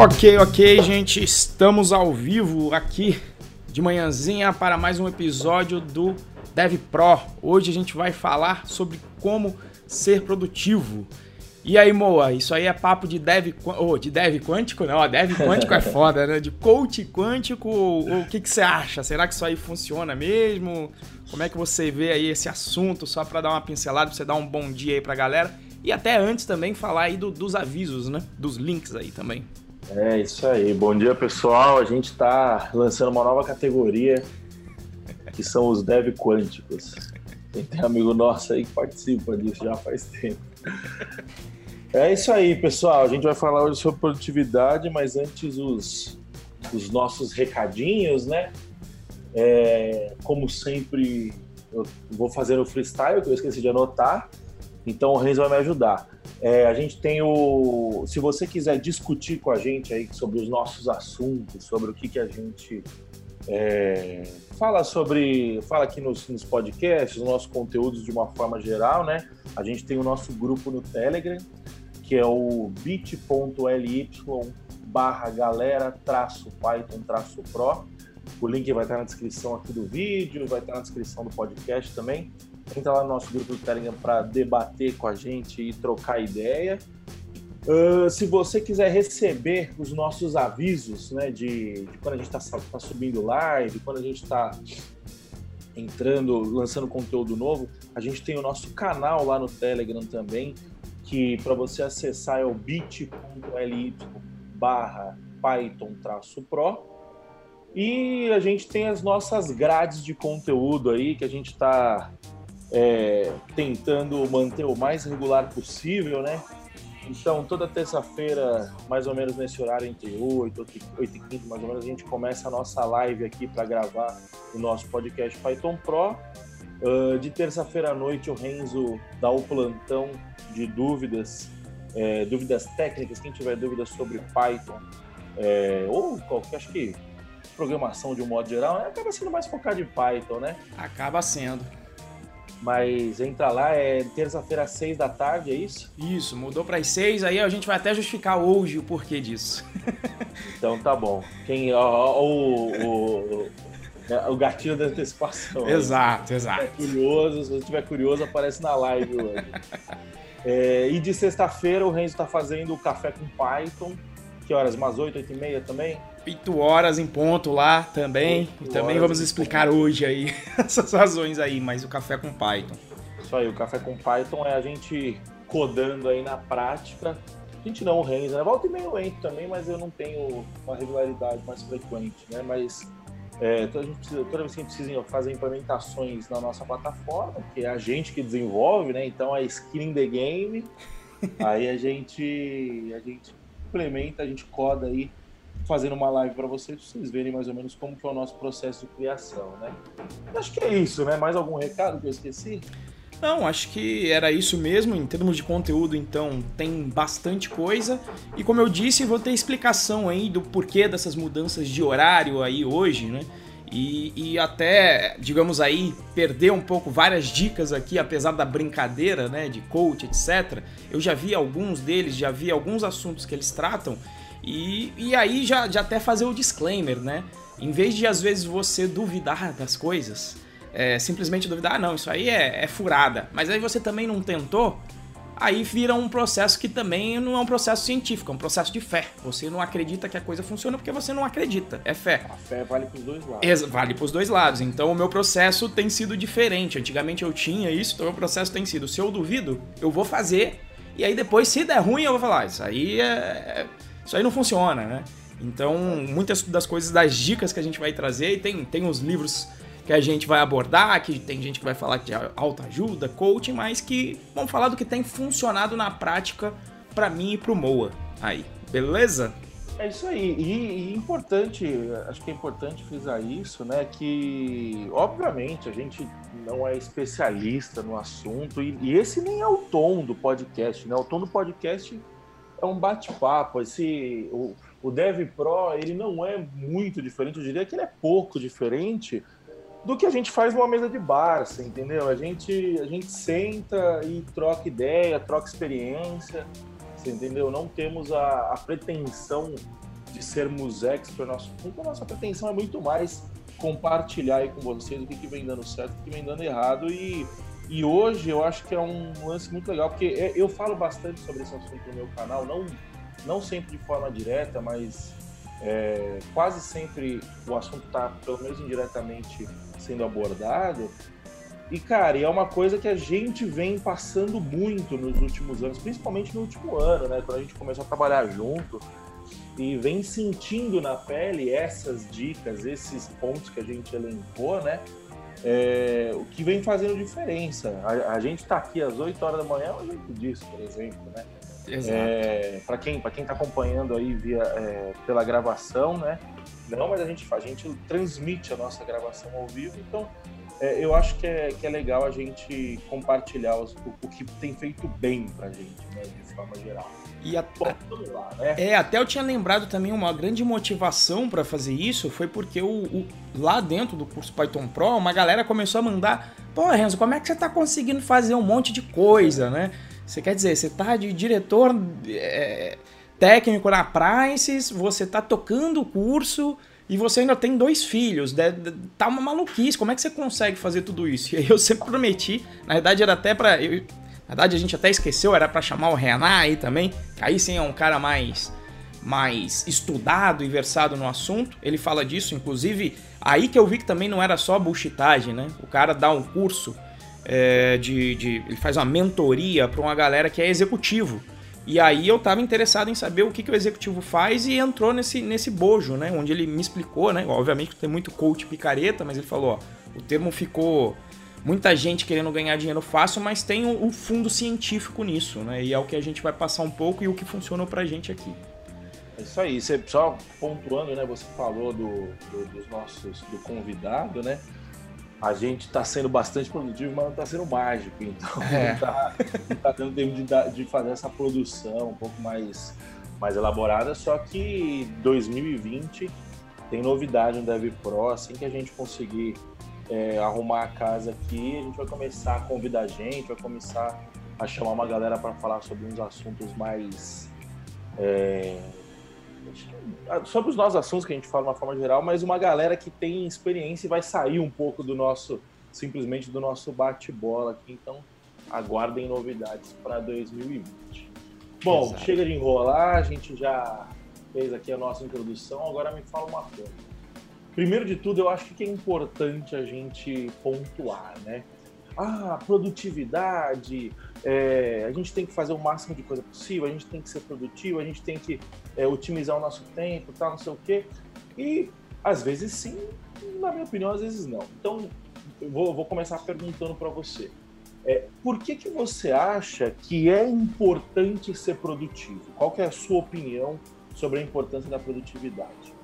Ok, ok, gente, estamos ao vivo aqui de manhãzinha para mais um episódio do Dev Pro. Hoje a gente vai falar sobre como ser produtivo. E aí, Moa, isso aí é papo de dev, oh, de dev quântico? Não, dev quântico é foda, né? De coach quântico, o que, que você acha? Será que isso aí funciona mesmo? Como é que você vê aí esse assunto? Só para dar uma pincelada, pra você dar um bom dia aí pra galera. E até antes também falar aí do, dos avisos, né? Dos links aí também. É isso aí. Bom dia, pessoal. A gente está lançando uma nova categoria que são os dev quânticos. Tem, tem amigo nosso aí que participa disso já faz tempo. É isso aí, pessoal. A gente vai falar hoje sobre produtividade, mas antes os, os nossos recadinhos, né? É, como sempre, eu vou fazer o freestyle, que eu esqueci de anotar. Então o Renzo vai me ajudar. É, a gente tem o. Se você quiser discutir com a gente aí sobre os nossos assuntos, sobre o que, que a gente é, fala sobre. Fala aqui nos, nos podcasts, os nossos conteúdos de uma forma geral, né? A gente tem o nosso grupo no Telegram, que é o bit.ly barra galera traço Python traço Pro. O link vai estar na descrição aqui do vídeo, vai estar na descrição do podcast também. Entra lá no nosso grupo do Telegram para debater com a gente e trocar ideia. Uh, se você quiser receber os nossos avisos, né, de, de quando a gente está tá subindo live, quando a gente está entrando, lançando conteúdo novo, a gente tem o nosso canal lá no Telegram também, que para você acessar é o bit.ly barra python-pro. E a gente tem as nossas grades de conteúdo aí, que a gente está é, tentando manter o mais regular possível, né? Então, toda terça-feira, mais ou menos nesse horário, entre 8, 8 e 15, mais ou menos, a gente começa a nossa live aqui para gravar o nosso podcast Python Pro. Uh, de terça-feira à noite, o Renzo dá o plantão de dúvidas, é, dúvidas técnicas. Quem tiver dúvidas sobre Python, é, ou qualquer, acho que programação de um modo geral, acaba sendo mais focado em Python, né? Acaba sendo. Mas entra lá, é terça-feira às seis da tarde, é isso? Isso, mudou para as seis, aí a gente vai até justificar hoje o porquê disso. então tá bom. Quem, ó, ó, o, o, o, gatilho da antecipação. Exato, exato. Se curioso, se você estiver curioso, aparece na live hoje. é, e de sexta-feira o Renzo está fazendo o café com Python. Que horas? Umas oito, oito e meia também? 8 horas em ponto lá também. E também vamos explicar hoje aí essas razões aí, mas o café com Python. Isso aí, o café com Python é a gente codando aí na prática. A gente não rende, né? Volta e meio entro também, mas eu não tenho uma regularidade mais frequente, né? Mas é, toda, precisa, toda vez que a gente precisa fazer implementações na nossa plataforma, que é a gente que desenvolve, né? Então é skin in the game. aí a gente, a gente implementa, a gente coda aí fazendo uma live para vocês, vocês verem mais ou menos como que é o nosso processo de criação, né? Acho que é isso, né? Mais algum recado que eu esqueci? Não, acho que era isso mesmo. Em termos de conteúdo, então, tem bastante coisa. E como eu disse, vou ter explicação aí do porquê dessas mudanças de horário aí hoje, né? E, e, até, digamos aí, perder um pouco várias dicas aqui, apesar da brincadeira, né, de coach, etc. Eu já vi alguns deles, já vi alguns assuntos que eles tratam e, e aí já, já até fazer o disclaimer, né? Em vez de às vezes você duvidar das coisas, é, simplesmente duvidar, ah, não, isso aí é, é furada, mas aí você também não tentou, aí vira um processo que também não é um processo científico, é um processo de fé. Você não acredita que a coisa funciona porque você não acredita. É fé. A fé vale para os dois lados. Vale para os dois lados. Então o meu processo tem sido diferente. Antigamente eu tinha isso, então o meu processo tem sido: se eu duvido, eu vou fazer. E aí depois, se der ruim, eu vou falar: isso aí é, é isso aí não funciona, né? Então, muitas das coisas, das dicas que a gente vai trazer, e tem, tem os livros que a gente vai abordar, que tem gente que vai falar de autoajuda, coaching, mas que vamos falar do que tem funcionado na prática para mim e pro Moa. Aí, beleza? É isso aí. E, e, importante, acho que é importante frisar isso, né? Que, obviamente, a gente não é especialista no assunto, e, e esse nem é o tom do podcast, né? O tom do podcast é um bate-papo. Esse o, o Dev Pro ele não é muito diferente, eu diria que ele é pouco diferente do que a gente faz numa mesa de bar, você entendeu? A gente a gente senta e troca ideia, troca experiência, você entendeu? Não temos a, a pretensão de sermos expert, nosso, a nossa pretensão é muito mais compartilhar aí com vocês o que, que vem dando certo, o que vem dando errado e, e hoje eu acho que é um lance muito legal, porque é, eu falo bastante sobre esse assunto no meu canal, não, não sempre de forma direta, mas é, quase sempre o assunto está, pelo menos indiretamente, sendo abordado. E, cara, é uma coisa que a gente vem passando muito nos últimos anos, principalmente no último ano, né? Quando a gente começou a trabalhar junto e vem sentindo na pele essas dicas, esses pontos que a gente elencou, né? É, o que vem fazendo diferença. A, a gente está aqui às 8 horas da manhã é um jeito disso, por exemplo, né? É, para quem para quem está acompanhando aí via é, pela gravação, né? Não, mas a gente a gente transmite a nossa gravação ao vivo, então é, eu acho que é, que é legal a gente compartilhar os, o, o, que tem feito bem para gente, né, de forma geral. E a, Bom, lá, né? É, até eu tinha lembrado também uma grande motivação para fazer isso foi porque o, o, lá dentro do curso Python Pro, uma galera começou a mandar: pô, Renzo, como é que você tá conseguindo fazer um monte de coisa, né? Você quer dizer, você tá de diretor é, técnico na Prices, você tá tocando o curso e você ainda tem dois filhos. Tá uma maluquice. Como é que você consegue fazer tudo isso? E aí eu sempre prometi, na verdade era até pra. Eu, na verdade a gente até esqueceu, era para chamar o Renan aí também. Aí sim é um cara mais mais estudado e versado no assunto. Ele fala disso, inclusive, aí que eu vi que também não era só bullshitagem, né? O cara dá um curso é, de, de, Ele faz uma mentoria para uma galera que é executivo. E aí eu tava interessado em saber o que, que o executivo faz e entrou nesse, nesse bojo, né? Onde ele me explicou, né? Obviamente tem muito coach picareta, mas ele falou, ó, o termo ficou muita gente querendo ganhar dinheiro fácil, mas tem o, o, fundo científico nisso, né? E é o que a gente vai passar um pouco e o que funcionou pra gente aqui. É isso aí, você só pontuando, né? Você falou do, do dos nossos do convidado, né? A gente está sendo bastante produtivo, mas não está sendo mágico. Então é. não está tá dando tempo de, de, fazer essa produção um pouco mais, mais elaborada. Só que 2020 tem novidade no Dev Pro. Assim que a gente conseguir é, arrumar a casa aqui, a gente vai começar a convidar gente, vai começar a chamar uma galera para falar sobre uns assuntos mais. É, sobre os nossos assuntos que a gente fala de uma forma geral, mas uma galera que tem experiência e vai sair um pouco do nosso, simplesmente do nosso bate-bola aqui. Então, aguardem novidades para 2020. Bom, Exato. chega de enrolar, a gente já fez aqui a nossa introdução, agora me fala uma coisa. Primeiro de tudo, eu acho que é importante a gente pontuar, né? Ah, produtividade, é, a gente tem que fazer o máximo de coisa possível, a gente tem que ser produtivo, a gente tem que é, otimizar o nosso tempo, tal, não sei o quê. E às vezes sim, na minha opinião, às vezes não. Então, eu vou, vou começar perguntando para você. É, por que, que você acha que é importante ser produtivo? Qual é a sua opinião sobre a importância da produtividade?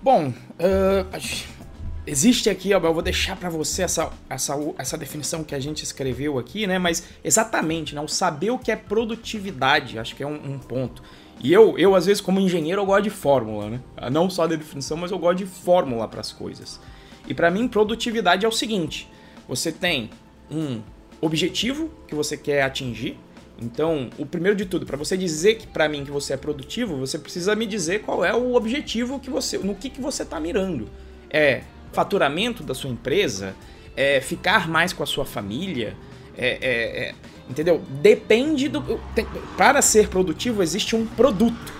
Bom, uh, existe aqui, eu vou deixar para você essa, essa, essa definição que a gente escreveu aqui, né? Mas exatamente, né? O saber o que é produtividade, acho que é um, um ponto. E eu, eu, às vezes, como engenheiro, eu gosto de fórmula, né? Não só da definição, mas eu gosto de fórmula para as coisas. E para mim, produtividade é o seguinte: você tem um objetivo que você quer atingir. Então, o primeiro de tudo, para você dizer que para mim que você é produtivo, você precisa me dizer qual é o objetivo que você, no que, que você está mirando. É faturamento da sua empresa, é, ficar mais com a sua família, é, é, é entendeu? Depende do. Tem, para ser produtivo, existe um produto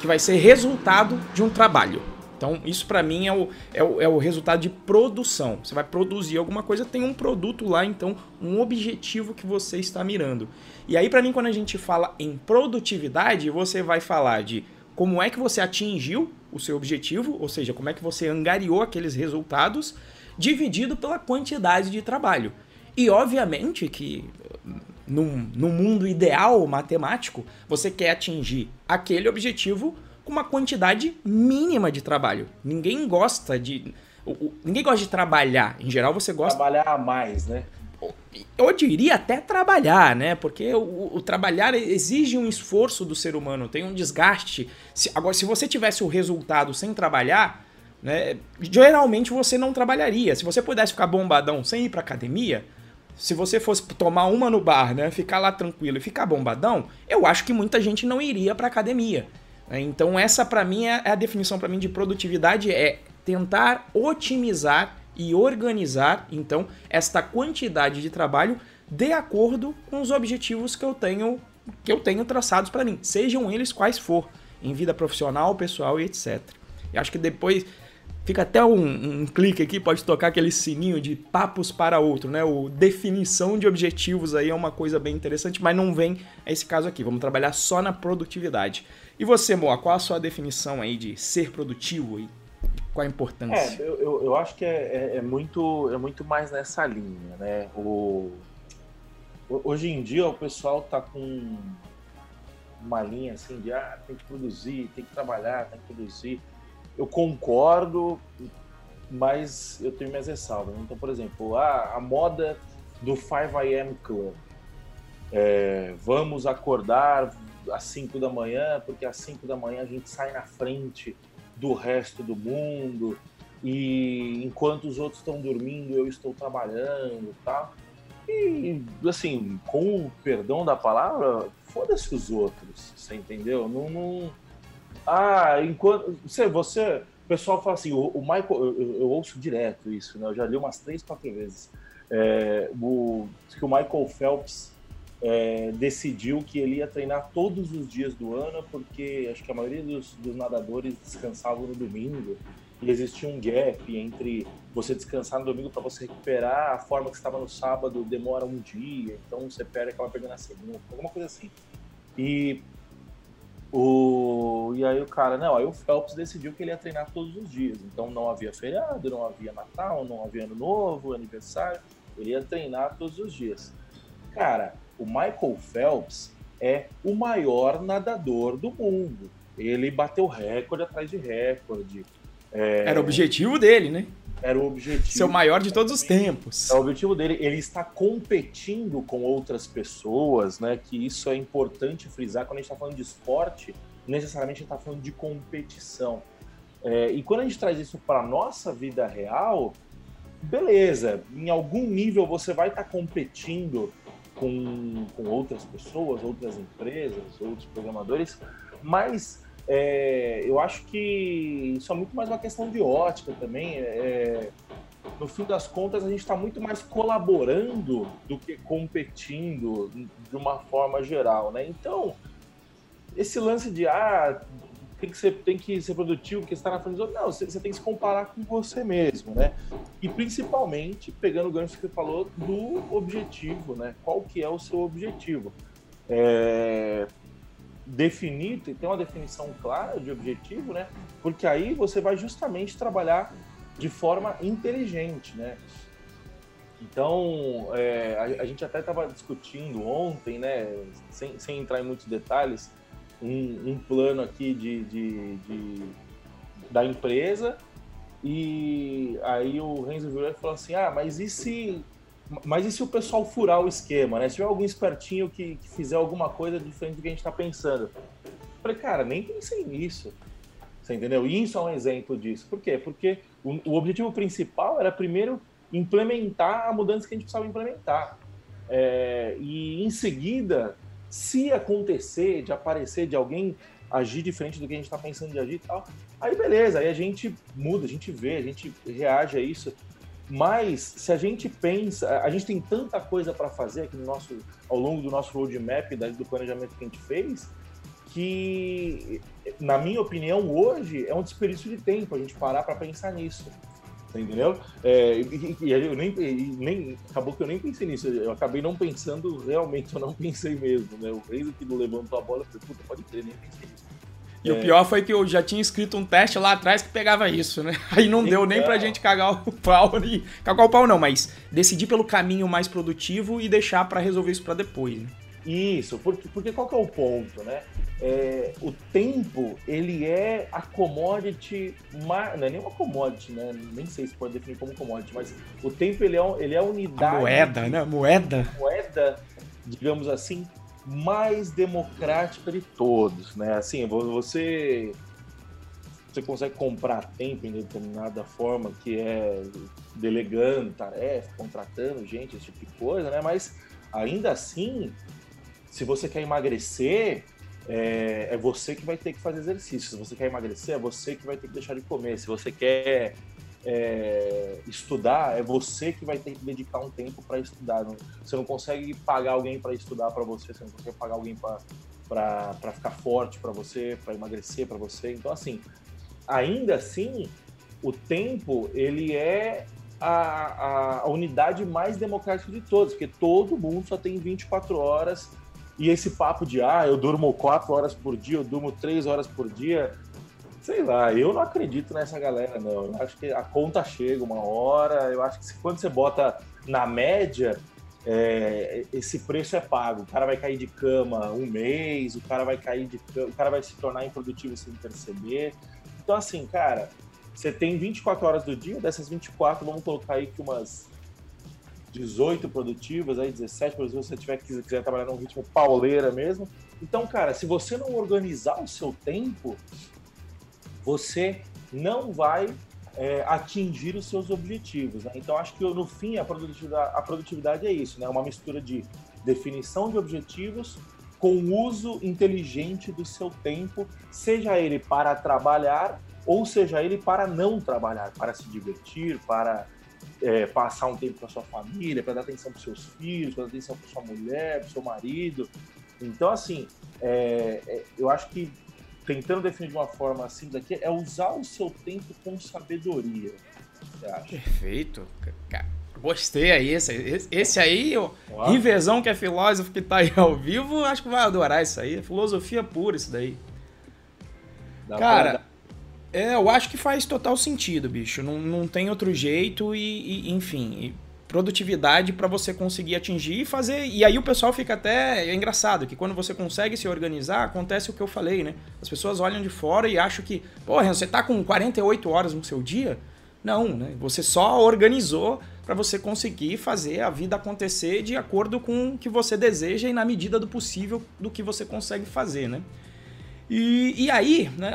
que vai ser resultado de um trabalho. Então, isso para mim é o, é, o, é o resultado de produção. Você vai produzir alguma coisa, tem um produto lá, então, um objetivo que você está mirando. E aí, para mim, quando a gente fala em produtividade, você vai falar de como é que você atingiu o seu objetivo, ou seja, como é que você angariou aqueles resultados, dividido pela quantidade de trabalho. E obviamente que num, num mundo ideal matemático, você quer atingir aquele objetivo com uma quantidade mínima de trabalho. Ninguém gosta de. Ninguém gosta de trabalhar. Em geral, você gosta. Trabalhar mais, né? Eu diria até trabalhar, né? Porque o, o, trabalhar exige um esforço do ser humano, tem um desgaste. Se, agora, se você tivesse o resultado sem trabalhar, né? Geralmente você não trabalharia. Se você pudesse ficar bombadão sem ir pra academia, se você fosse tomar uma no bar, né? Ficar lá tranquilo e ficar bombadão, eu acho que muita gente não iria pra academia. É, então essa para mim é, é a definição para mim de produtividade é tentar otimizar e organizar então esta quantidade de trabalho de acordo com os objetivos que eu tenho que eu tenho traçados para mim, sejam eles quais for, em vida profissional, pessoal e etc. E acho que depois fica até um, um, clique aqui, pode tocar aquele sininho de papos para outro, né? O definição de objetivos aí é uma coisa bem interessante, mas não vem a esse caso aqui. Vamos trabalhar só na produtividade. E você, Moa, qual a sua definição aí de ser produtivo e qual a importância? É, eu, eu, acho que é, é, é, muito, é muito mais nessa linha, né? O, hoje em dia o pessoal tá com uma linha assim de ah, tem que produzir, tem que trabalhar, tem que produzir. Eu concordo, mas eu tenho minhas ressalvas. Então, por exemplo, ah, a moda do 5 AM Club. É, vamos acordar às 5 da manhã, porque às 5 da manhã a gente sai na frente do resto do mundo e enquanto os outros estão dormindo eu estou trabalhando tá? E assim com o perdão da palavra foda-se os outros você entendeu? Não, não... ah enquanto você você o pessoal fala assim o, o Michael eu, eu, ouço direto isso né? Eu já li umas três quatro vezes. É, o, que o Michael Phelps é, decidiu que ele ia treinar todos os dias do ano, porque acho que a maioria dos, dos nadadores descansavam no domingo e existia um gap entre você descansar no domingo para você recuperar a forma que estava no sábado demora um dia, então você perde aquela perda na segunda, alguma coisa assim. E o e aí o cara, não, aí o Phelps decidiu que ele ia treinar todos os dias, então não havia feriado, não havia Natal, não havia Ano Novo, aniversário, ele ia treinar todos os dias. Cara, o Michael Phelps é o maior nadador do mundo. Ele bateu recorde atrás de recorde. É... Era o objetivo dele, né? Era o objetivo. Ser o maior de todos os tempos. É o objetivo dele. Ele está competindo com outras pessoas, né? Que isso é importante frisar. Quando a gente está falando de esporte, necessariamente a gente está falando de competição. É, e quando a gente traz isso para nossa vida real, beleza. Em algum nível você vai estar tá competindo com, com outras pessoas, outras empresas, outros programadores, mas é, eu acho que isso é muito mais uma questão de ótica também. É, no fim das contas, a gente está muito mais colaborando do que competindo de uma forma geral, né? Então, esse lance de ah, tem que ser, tem que ser produtivo, porque está na frente dos outros. Não, você, você, tem que se comparar com você mesmo, né? E principalmente, pegando o gancho que você falou, do objetivo, né? Qual que é o seu objetivo? É... Definir, ter uma definição clara de objetivo, né? Porque aí você vai justamente trabalhar de forma inteligente, né? Então, é, a, a, gente até estava discutindo ontem, né? Sem, sem entrar em muitos detalhes, um, um plano aqui de, de, de, da empresa e aí o Renzo virou e falou assim, ah, mas e se mas e se o pessoal furar o esquema, né? Se tiver algum espertinho que, que fizer alguma coisa diferente do que a gente está pensando. Eu falei, cara, nem pensei nisso. Você entendeu? E isso é um exemplo disso. Por quê? Porque o, o objetivo principal era primeiro implementar a mudança que a gente precisava implementar. É, e em seguida se acontecer de aparecer, de alguém agir diferente do que a gente está pensando de agir e tal, aí beleza, aí a gente muda, a gente vê, a gente reage a isso. Mas se a gente pensa, a gente tem tanta coisa para fazer aqui no nosso, ao longo do nosso roadmap, do planejamento que a gente fez, que, na minha opinião, hoje é um desperdício de tempo a gente parar para pensar nisso entendeu? É, e, e, eu nem, nem, acabou que eu nem pensei nisso, eu acabei não pensando, realmente eu não pensei mesmo, né? O Reis que não levantou a bola, eu falei, puta, pode crer, nem pensei nisso. E é... o pior foi que eu já tinha escrito um teste lá atrás que pegava isso, né? Aí não deu nem pra gente cagar o pau e cagar o pau não, mas decidir pelo caminho mais produtivo e deixar para resolver isso para depois, né? Isso, porque, porque qual que é o ponto, né? É, o tempo, ele é a commodity, não é nem uma commodity, né? Nem sei se pode definir como commodity, mas o tempo, ele é, ele é a unidade... A moeda, né? Moeda. Moeda, digamos assim, mais democrática de todos, né? Assim, você você consegue comprar tempo em determinada forma, que é delegando tarefa, contratando gente, esse tipo de coisa, né? Mas ainda assim, se você quer emagrecer, é, é, você que vai ter que fazer exercício. Se você quer emagrecer, é você que vai ter que deixar de comer. Se você quer é, estudar, é você que vai ter que dedicar um tempo para estudar. Você não consegue pagar alguém para estudar para você, você não consegue pagar alguém para ficar forte para você, para emagrecer para você. Então, assim, ainda assim, o tempo ele é a, a, a, unidade mais democrática de todas, porque todo mundo só tem 24 horas. E esse papo de, ah, eu durmo 4 horas por dia, eu durmo 3 horas por dia, sei lá, eu não acredito nessa galera, não. Eu acho que a conta chega uma hora, eu acho que quando você bota na média, é, esse preço é pago. O cara vai cair de cama um mês, o cara vai cair de o cara vai se tornar improdutivo sem perceber. Então, assim, cara, você tem 24 horas do dia, dessas 24, vamos colocar aí que umas 18 produtivas, aí 17 produtivas, se você tiver, quiser trabalhar num ritmo pauleira mesmo. Então, cara, se você não organizar o seu tempo, você não vai é, atingir os seus objetivos. Né? Então, acho que no fim a produtividade, a produtividade é isso, né? uma mistura de definição de objetivos com uso inteligente do seu tempo, seja ele para trabalhar ou seja ele para não trabalhar, para se divertir, para é, passar um tempo com a sua família, para dar atenção para seus filhos, para dar atenção para sua mulher, para seu marido. Então, assim, é, é, eu acho que tentando definir de uma forma simples aqui, é usar o seu tempo com sabedoria. Perfeito. Gostei aí. Esse, esse aí, o Rivezão, que é filósofo que tá aí ao vivo, acho que vai adorar isso aí. É filosofia pura isso daí. Dá Cara, é, eu acho que faz total sentido, bicho. Não, não tem outro jeito e, e enfim, produtividade para você conseguir atingir e fazer. E aí o pessoal fica até. É engraçado que quando você consegue se organizar, acontece o que eu falei, né? As pessoas olham de fora e acham que, porra, você tá com 48 horas no seu dia? Não, né? Você só organizou para você conseguir fazer a vida acontecer de acordo com o que você deseja e na medida do possível do que você consegue fazer, né? E, e aí, né?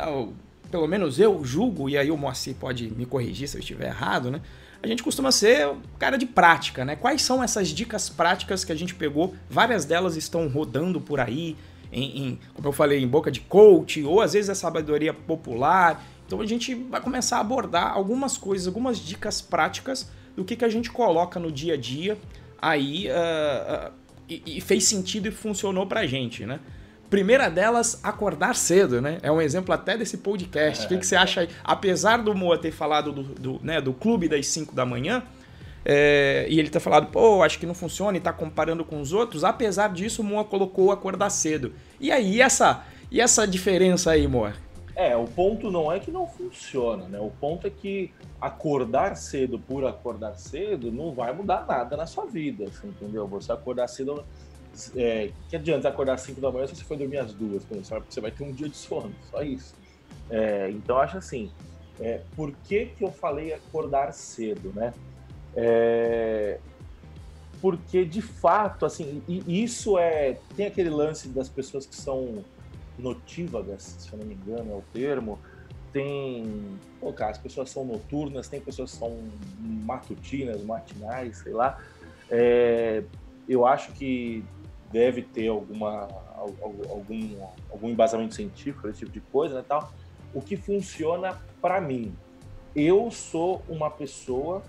Pelo menos eu julgo, e aí o Moacir pode me corrigir se eu estiver errado, né? a gente costuma ser cara de prática, né? Quais são essas dicas práticas que a gente pegou? Várias delas estão rodando por aí, em, em, como eu falei, em boca de coach, ou às vezes é sabedoria popular. Então a gente vai começar a abordar algumas coisas, algumas dicas práticas do que, que a gente coloca no dia a dia aí uh, uh, e, e, fez sentido e funcionou pra gente, né? Primeira delas, acordar cedo, né? É um exemplo até desse podcast. O que, que você acha aí? Apesar do Moa ter falado do, do, né, do clube das 5 da manhã, é, e ele ter falado, pô, acho que não funciona e tá comparando com os outros, apesar disso, o Moa colocou acordar cedo. E aí, essa, e essa diferença aí, Moa? É, o ponto não é que não funciona, né? O ponto é que acordar cedo por acordar cedo não vai mudar nada na sua vida, assim, entendeu? Você acordar cedo é, que adianta acordar às 5 da manhã se você for dormir às duas, porque você vai ter um dia de sono, só isso. É, então, acho assim, é, por que, que eu falei acordar cedo, né? É, porque, de fato, assim, isso é... Tem aquele lance das pessoas que são notívagas, se eu não me engano é o termo, tem... Pô, cara, as pessoas são noturnas, tem pessoas que são matutinas, matinais, sei lá. É, eu acho que deve ter alguma, algum, algum embasamento científico, esse tipo de coisa, né, tal. O que funciona para mim? Eu sou uma pessoa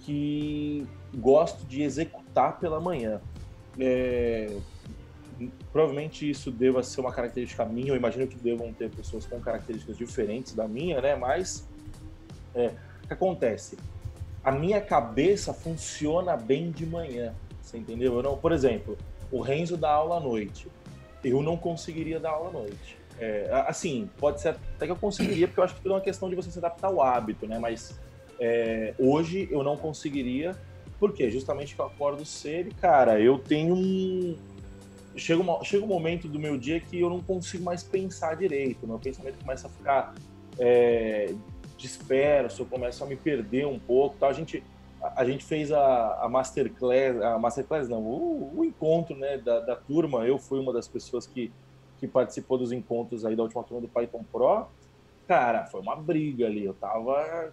que gosto de executar pela manhã. É, provavelmente isso deva ser uma característica minha, eu imagino que devam ter pessoas com características diferentes da minha, né? Mas é, o que acontece? A minha cabeça funciona bem de manhã, você entendeu? Eu não, por exemplo, o Renzo dá aula à noite. Eu não conseguiria dar aula à noite. É, assim, pode ser até que eu conseguiria, porque eu acho que tudo é uma questão de você se adaptar ao hábito, né? Mas é, hoje eu não conseguiria, porque justamente que eu acordo cedo e, cara, eu tenho um. Chega, uma, chega um momento do meu dia que eu não consigo mais pensar direito, meu pensamento começa a ficar é, disperso, eu começo a me perder um pouco. Tal. A gente a gente fez a, a masterclass, a masterclass não, o, o encontro né, da, da, turma. Eu fui uma das pessoas que, que participou dos encontros aí da última turma do Python Pro. Cara, foi uma briga ali. Eu tava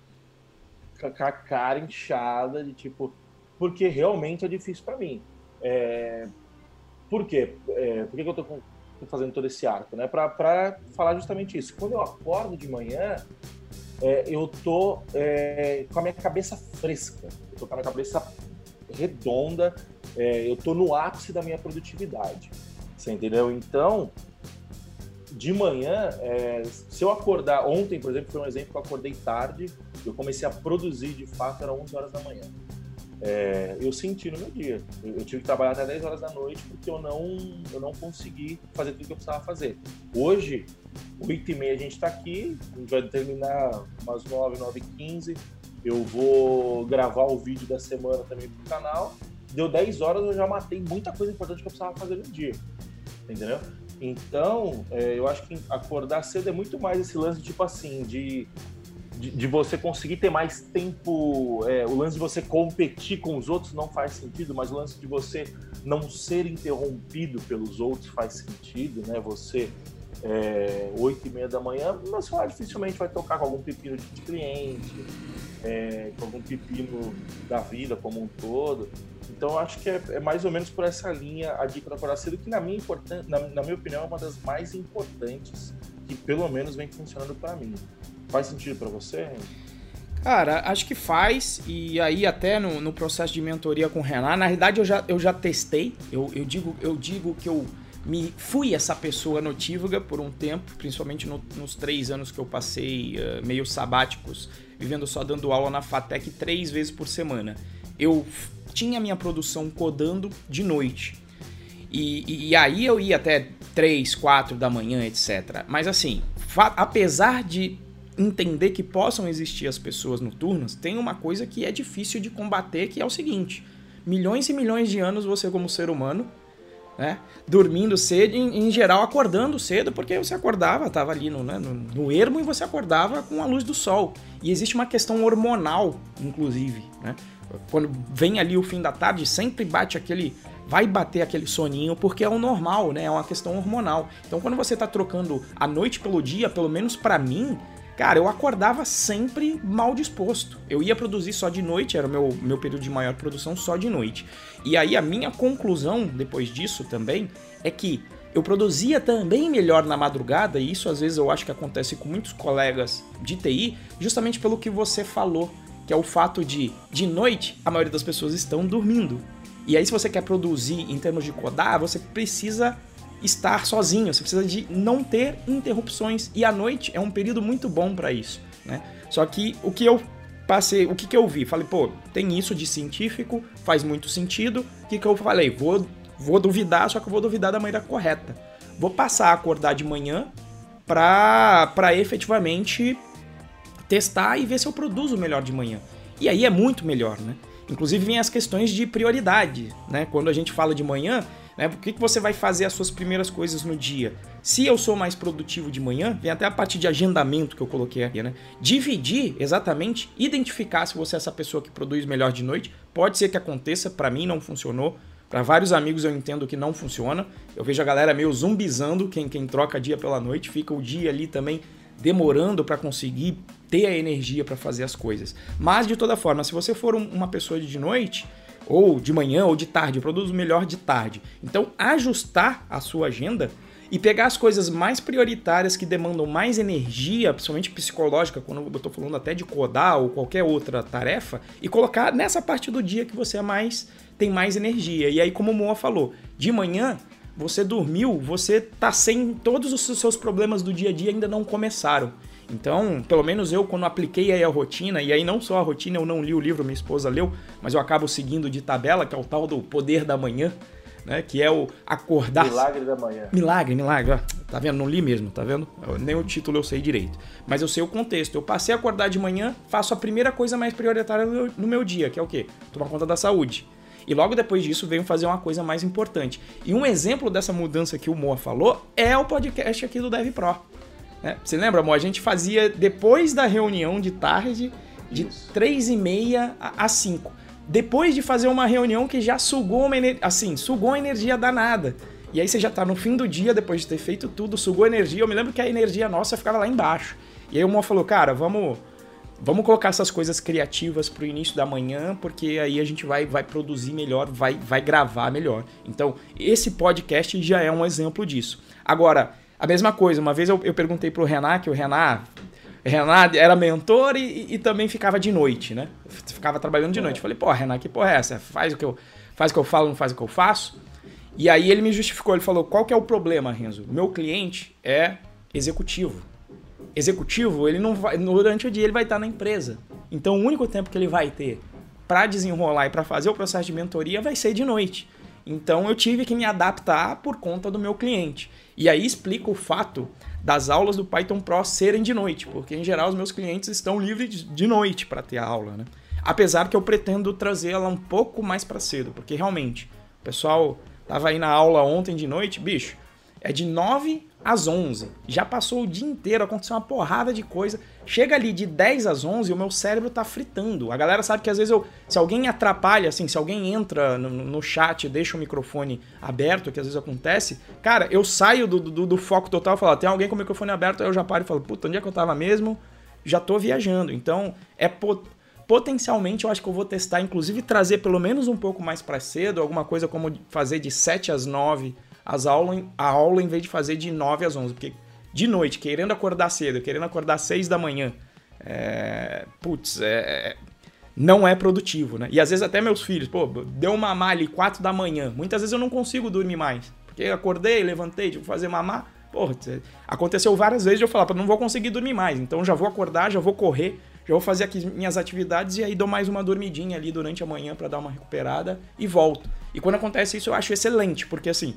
com a cara inchada de tipo, porque realmente é difícil para mim. É, por quê? É, por que, que eu tô com, fazendo todo esse arco, né? Para falar justamente isso. Quando eu acordo de manhã, é, eu tô é, com a minha cabeça fresca, eu tô com a minha cabeça redonda, é, eu tô no ápice da minha produtividade. Você entendeu? Então, de manhã, é, se eu acordar, ontem, por exemplo, foi um exemplo que eu acordei tarde, eu comecei a produzir de fato, era 11 horas da manhã é, eu senti no meu dia. Eu, eu, tive que trabalhar até 10 horas da noite porque eu não, eu não consegui fazer tudo que eu precisava fazer. Hoje, 8 e meia a gente está aqui, a gente vai terminar umas 9, 9 e 15. Eu vou gravar o vídeo da semana também pro canal. Deu 10 horas, eu já matei muita coisa importante que eu precisava fazer no dia. Entendeu? Então, é, eu acho que acordar cedo é muito mais esse lance, tipo assim, de de, de, você conseguir ter mais tempo, é, o lance de você competir com os outros não faz sentido, mas o lance de você não ser interrompido pelos outros faz sentido, né? Você é, 8 e meia da manhã, meu celular dificilmente vai tocar com algum pepino de cliente, é, com algum pepino da vida como um todo. Então, acho que é, é, mais ou menos por essa linha a dica da acordar cedo, que na minha, na, na minha opinião é uma das mais importantes, que pelo menos vem funcionando para mim. Faz sentido para você? Cara, acho que faz. E aí, até no, no, processo de mentoria com o Renan, na realidade eu já, eu já testei. Eu, eu, digo, eu digo que eu me fui essa pessoa notívaga por um tempo, principalmente no, nos três anos que eu passei uh, meio sabáticos, vivendo só dando aula na FATEC três vezes por semana. Eu tinha minha produção codando de noite. E, e, e aí eu ia até três, quatro da manhã, etc. Mas assim, apesar de entender que possam existir as pessoas noturnas, tem uma coisa que é difícil de combater, que é o seguinte: milhões e milhões de anos você como ser humano, né, dormindo cedo, em, em geral acordando cedo, porque você acordava, estava ali no, né, no, no, ermo e você acordava com a luz do sol. E existe uma questão hormonal, inclusive, né? Quando vem ali o fim da tarde, sempre bate aquele vai bater aquele soninho porque é o normal, né? É uma questão hormonal. Então, quando você está trocando a noite pelo dia, pelo menos para mim, Cara, eu acordava sempre mal disposto. Eu ia produzir só de noite, era o meu, meu período de maior produção só de noite. E aí a minha conclusão depois disso também é que eu produzia também melhor na madrugada, e isso às vezes eu acho que acontece com muitos colegas de TI, justamente pelo que você falou, que é o fato de, de noite, a maioria das pessoas estão dormindo. E aí, se você quer produzir em termos de codar, você precisa estar sozinho, você precisa de não ter interrupções e a noite é um período muito bom para isso, né? Só que o que eu passei, o que, que eu vi? Falei, pô, tem isso de científico, faz muito sentido. O que, que eu falei? Vou, vou duvidar, só que eu vou duvidar da maneira correta. Vou passar a acordar de manhã para efetivamente testar e ver se eu produzo melhor de manhã. E aí é muito melhor, né? Inclusive vem as questões de prioridade, né? Quando a gente fala de manhã, né? O que, que você vai fazer as suas primeiras coisas no dia? Se eu sou mais produtivo de manhã, vem até a parte de agendamento que eu coloquei aqui, né? Dividir exatamente, identificar se você é essa pessoa que produz melhor de noite. Pode ser que aconteça, para mim não funcionou. Para vários amigos eu entendo que não funciona. Eu vejo a galera meio zumbizando, quem, quem troca dia pela noite, fica o dia ali também demorando para conseguir ter a energia para fazer as coisas. Mas de toda forma, se você for um, uma pessoa de noite, ou de manhã ou de tarde, eu produzo melhor de tarde. Então, ajustar a sua agenda e pegar as coisas mais prioritárias que demandam mais energia, principalmente psicológica, quando eu estou falando até de codar ou qualquer outra tarefa, e colocar nessa parte do dia que você é mais tem mais energia. E aí, como o Moa falou, de manhã você dormiu, você tá sem todos os seus problemas do dia a dia ainda não começaram. Então, pelo menos eu, quando apliquei aí a rotina, e aí não só a rotina, eu não li o livro, minha esposa leu, mas eu acabo seguindo de tabela, que é o tal do poder da manhã, né? Que é o acordar. Milagre da manhã. Milagre, milagre. Tá vendo? Não li mesmo, tá vendo? Nem o título eu sei direito. Mas eu sei o contexto. Eu passei a acordar de manhã, faço a primeira coisa mais prioritária no meu dia, que é o quê? Tomar conta da saúde. E logo depois disso venho fazer uma coisa mais importante. E um exemplo dessa mudança que o Moa falou é o podcast aqui do Dev Pro. Né? Você lembra, amor? A gente fazia depois da reunião de tarde, de três e meia a 5. Depois de fazer uma reunião que já sugou uma assim, sugou energia danada. E aí você já tá no fim do dia, depois de ter feito tudo, sugou energia. Eu me lembro que a energia nossa ficava lá embaixo. E aí o Mo falou, cara, vamos vamos colocar essas coisas criativas pro início da manhã, porque aí a gente vai, vai produzir melhor, vai, vai gravar melhor. Então, esse podcast já é um exemplo disso. Agora, a mesma coisa, uma vez eu, eu perguntei pro Renan, que o Renan, Renan era mentor e, e, também ficava de noite, né? Ficava trabalhando de noite. falei, pô, Renan, que porra é essa? Faz o que eu, faz o que eu falo, não faz o que eu faço? E aí ele me justificou, ele falou, qual que é o problema, Renzo? Meu cliente é executivo executivo, ele não vai, durante o dia ele vai estar na empresa. Então o único tempo que ele vai ter para desenrolar e para fazer o processo de mentoria vai ser de noite. Então eu tive que me adaptar por conta do meu cliente. E aí explica o fato das aulas do Python Pro serem de noite, porque em geral os meus clientes estão livres de noite para ter a aula, né? Apesar que eu pretendo trazer ela um pouco mais para cedo, porque realmente, o pessoal tava aí na aula ontem de noite, bicho, é de 9 às 11. Já passou o dia inteiro, aconteceu uma porrada de coisa. Chega ali de 10 às 11, o meu cérebro tá fritando. A galera sabe que às vezes eu, se alguém atrapalha, assim, se alguém entra no, no chat deixa o microfone aberto, que às vezes acontece, cara, eu saio do, do, do foco total e falo, tem alguém com o microfone aberto, aí eu já paro e falo, puta, onde é que eu tava mesmo? Já tô viajando. Então, é pot potencialmente eu acho que eu vou testar, inclusive trazer pelo menos um pouco mais para cedo, alguma coisa como fazer de 7 às 9 as aulas, a aula em vez de fazer de 9 às 11. Porque de noite, querendo acordar cedo, querendo acordar às 6 da manhã, é, putz, é, não é produtivo, né? E às vezes até meus filhos, pô, deu mamar ali 4 da manhã. Muitas vezes eu não consigo dormir mais. Porque acordei, levantei, tive que fazer mamar. Porra, aconteceu várias vezes de eu falar, não vou conseguir dormir mais. Então já vou acordar, já vou correr, já vou fazer aqui minhas atividades e aí dou mais uma dormidinha ali durante a manhã para dar uma recuperada e volto. E quando acontece isso eu acho excelente, porque assim,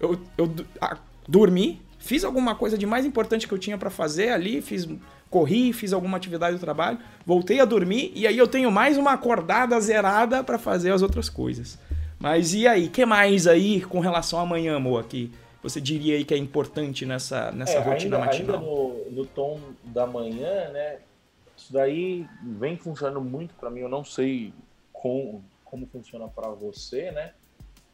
eu, eu a, dormi, fiz alguma coisa de mais importante que eu tinha para fazer ali, fiz corri, fiz alguma atividade do trabalho, voltei a dormir e aí eu tenho mais uma acordada zerada para fazer as outras coisas. Mas e aí, que mais aí com relação a amanhã, amor, que você diria aí que é importante nessa, nessa é, rotina ainda, matinal? Ainda no, no tom da manhã, né? Isso daí vem funcionando muito para mim. Eu não sei com, como funciona para você, né?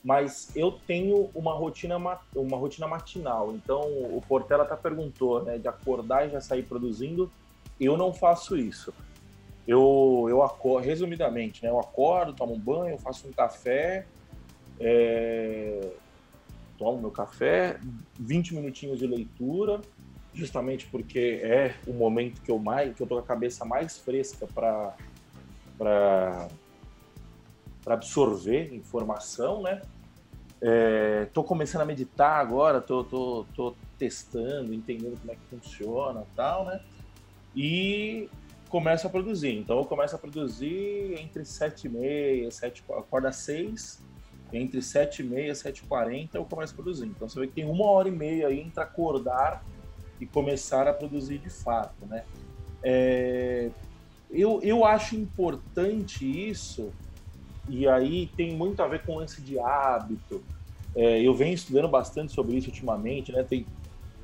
Mas eu tenho uma rotina, uma rotina matinal. Então, o Portela até perguntou, né, de acordar e já sair produzindo. Eu não faço isso. Eu, eu acordo, resumidamente, né, eu acordo, tomo um banho, faço um café, é, tomo meu café, 20 minutinhos de leitura, justamente porque é o momento que eu mais, que eu tô com a cabeça mais fresca para para absorver informação, né? É, tô começando a meditar agora, tô testando, entendendo como é que funciona tal, né? E começo a produzir. Então eu começo a produzir entre 7 e meia, 7, acorda às 6, entre 7 e meia, 7 e 40 eu começo a produzir. Então você vê que tem uma hora e meia aí entre acordar e começar a produzir de fato, né? É, eu, eu acho importante isso e aí tem muito a ver com esse de hábito. É, eu venho estudando bastante sobre isso ultimamente, né? Tem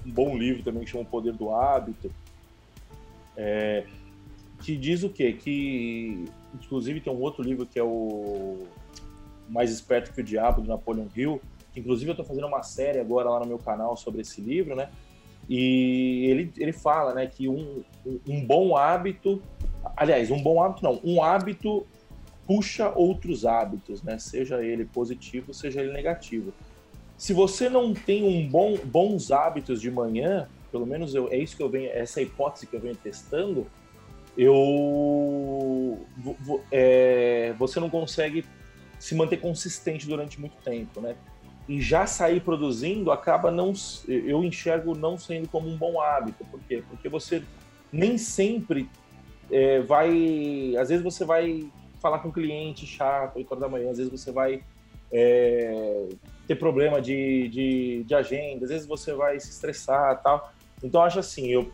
um bom livro também que chama O Poder do Hábito, é, que diz o quê? Que, inclusive, tem um outro livro que é o Mais Esperto que o Diabo, de Napoleon Hill, que inclusive eu estou fazendo uma série agora lá no meu canal sobre esse livro, né? E ele, ele fala, né, que um, um bom hábito, aliás, um bom hábito não, um hábito puxa outros hábitos, né? Seja ele positivo, seja ele negativo. Se você não tem um bom, bons hábitos de manhã, pelo menos eu, é isso que eu venho, essa é hipótese que eu venho testando, eu é, você não consegue se manter consistente durante muito tempo, né? E já sair produzindo acaba não, eu enxergo não sendo como um bom hábito. Por quê? Porque você nem sempre é, vai, às vezes você vai falar com um cliente chato, 8 horas da manhã, às vezes você vai é, ter problema de, de, de, agenda, às vezes você vai se estressar tal. Então, acho assim, eu,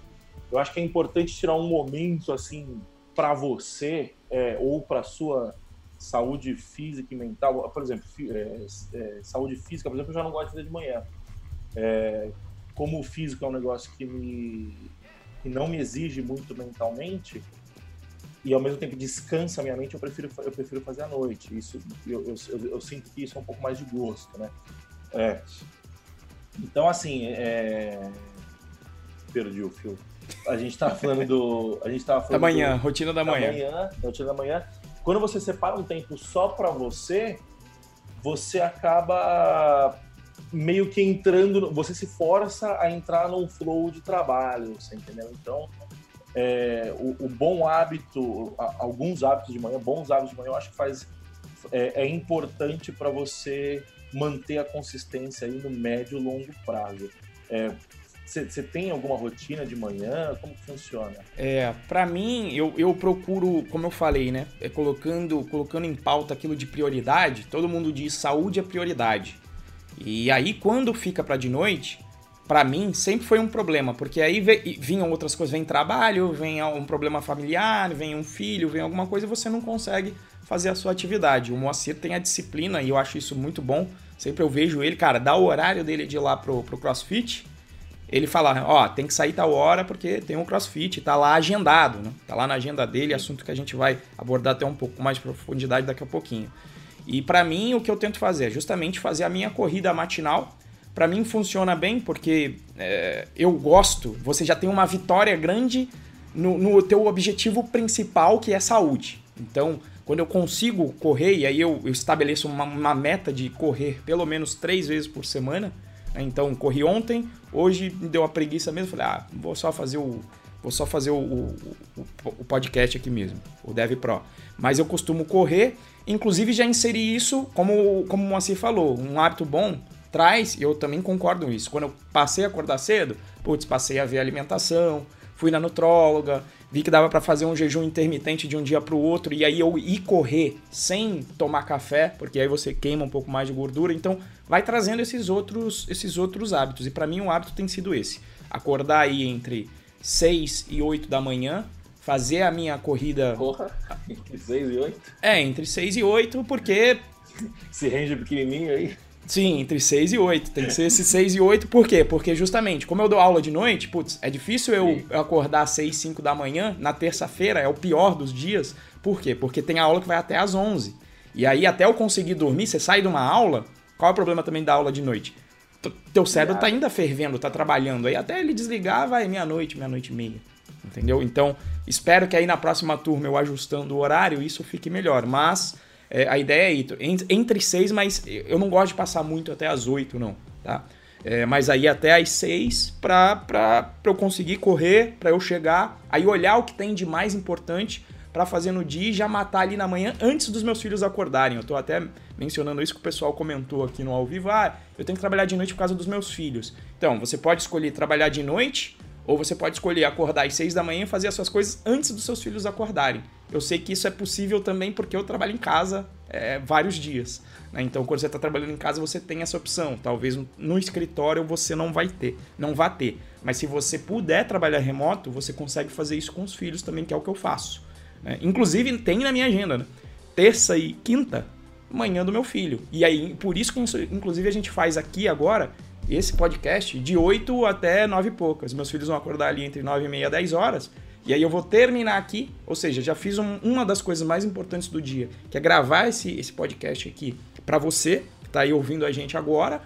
eu acho que é importante tirar um momento, assim, para você é, ou para sua saúde física e mental. Por exemplo, é, é, saúde física, por exemplo, eu já não gosto de fazer de manhã. É, como o físico é um negócio que, me, que não me exige muito mentalmente, e ao mesmo tempo descansa a minha mente, eu prefiro, eu prefiro fazer à noite. Isso, eu, eu, eu, eu sinto que isso é um pouco mais de gosto, né? É. Então, assim, é... perdi o fio. a gente tava falando do. A gente tava falando da manhã, do, rotina da, da manhã. manhã. Rotina da manhã. Quando você separa um tempo só para você, você acaba meio que entrando, você se força a entrar num flow de trabalho, você entendeu? Então, é, o, o, bom hábito, alguns hábitos de manhã, bons hábitos de manhã, eu acho que faz é, é importante para você manter a consistência aí no médio e longo prazo. Você é, tem alguma rotina de manhã? Como funciona? É, para mim, eu, eu procuro, como eu falei, né? É, colocando, colocando em pauta aquilo de prioridade. Todo mundo diz saúde é prioridade. E aí, quando fica para de noite, para mim sempre foi um problema, porque aí vinham outras coisas, vem trabalho, vem um problema familiar, vem um filho, vem alguma coisa e você não consegue fazer a sua atividade. O Moacir tem a disciplina e eu acho isso muito bom. Sempre eu vejo ele, cara, dá o horário dele de ir lá pro, pro CrossFit. Ele fala, ó, tem que sair tal hora porque tem um CrossFit, tá lá agendado, né? Tá lá na agenda dele, assunto que a gente vai abordar até um pouco mais de profundidade daqui a pouquinho. E para mim, o que eu tento fazer é justamente fazer a minha corrida matinal. Para mim funciona bem porque é, eu gosto, você já tem uma vitória grande no, no teu objetivo principal, que é saúde. Então, quando eu consigo correr, e aí eu, eu estabeleço uma, uma, meta de correr pelo menos três vezes por semana. Né? Então, corri ontem, hoje me deu a preguiça mesmo, falei, ah, vou só fazer o, vou só fazer o, o, o, podcast aqui mesmo, o Dev Pro. Mas eu costumo correr Inclusive, já inseri isso, como, como o Moacir falou, um hábito bom traz, e eu também concordo com isso. Quando eu passei a acordar cedo, putz, passei a ver a alimentação, fui na nutróloga, vi que dava para fazer um jejum intermitente de um dia para o outro e aí eu ir correr sem tomar café, porque aí você queima um pouco mais de gordura. Então, vai trazendo esses outros esses outros hábitos. E para mim o hábito tem sido esse: acordar aí entre 6 e 8 da manhã, fazer a minha corrida. Porra, entre 6 e 8? É, entre 6 e 8, porque. Se range pequenininho aí. Sim, entre 6 e 8. Tem que ser esse 6 e 8, por quê? Porque justamente, como eu dou aula de noite, putz, é difícil eu, eu acordar às 6, 5 da manhã, na terça-feira, é o pior dos dias. Por quê? Porque tem aula que vai até às 11. E aí, até eu conseguir dormir, você sai de uma aula, qual é o problema também da aula de noite? Teu cérebro tá ainda fervendo, tá trabalhando. Aí até ele desligar, vai meia-noite, meia-noite e meia. Entendeu? Então, espero que aí na próxima turma eu ajustando o horário, isso fique melhor. Mas é, a ideia é ir entre seis, mas eu não gosto de passar muito até as oito, não. Tá? É, mas aí até as seis para eu conseguir correr, para eu chegar, aí olhar o que tem de mais importante para fazer no dia e já matar ali na manhã antes dos meus filhos acordarem. Eu estou até mencionando isso que o pessoal comentou aqui no ao vivo. Ah, eu tenho que trabalhar de noite por causa dos meus filhos. Então, você pode escolher trabalhar de noite ou você pode escolher acordar às 6 da manhã e fazer as suas coisas antes dos seus filhos acordarem. Eu sei que isso é possível também porque eu trabalho em casa é, vários dias. Né? Então, quando você está trabalhando em casa, você tem essa opção. Talvez no escritório você não vai ter, não vá ter. Mas se você puder trabalhar remoto, você consegue fazer isso com os filhos também, que é o que eu faço. Né? Inclusive, tem na minha agenda, né? terça e quinta, manhã do meu filho. E aí, por isso que, inclusive, a gente faz aqui agora esse podcast de 8 até 9 e poucas. Meus filhos vão acordar ali entre 9 e meia e 10 horas. E aí eu vou terminar aqui, ou seja, já fiz um, uma das coisas mais importantes do dia, que é gravar esse, esse podcast aqui para você, que está aí ouvindo a gente agora.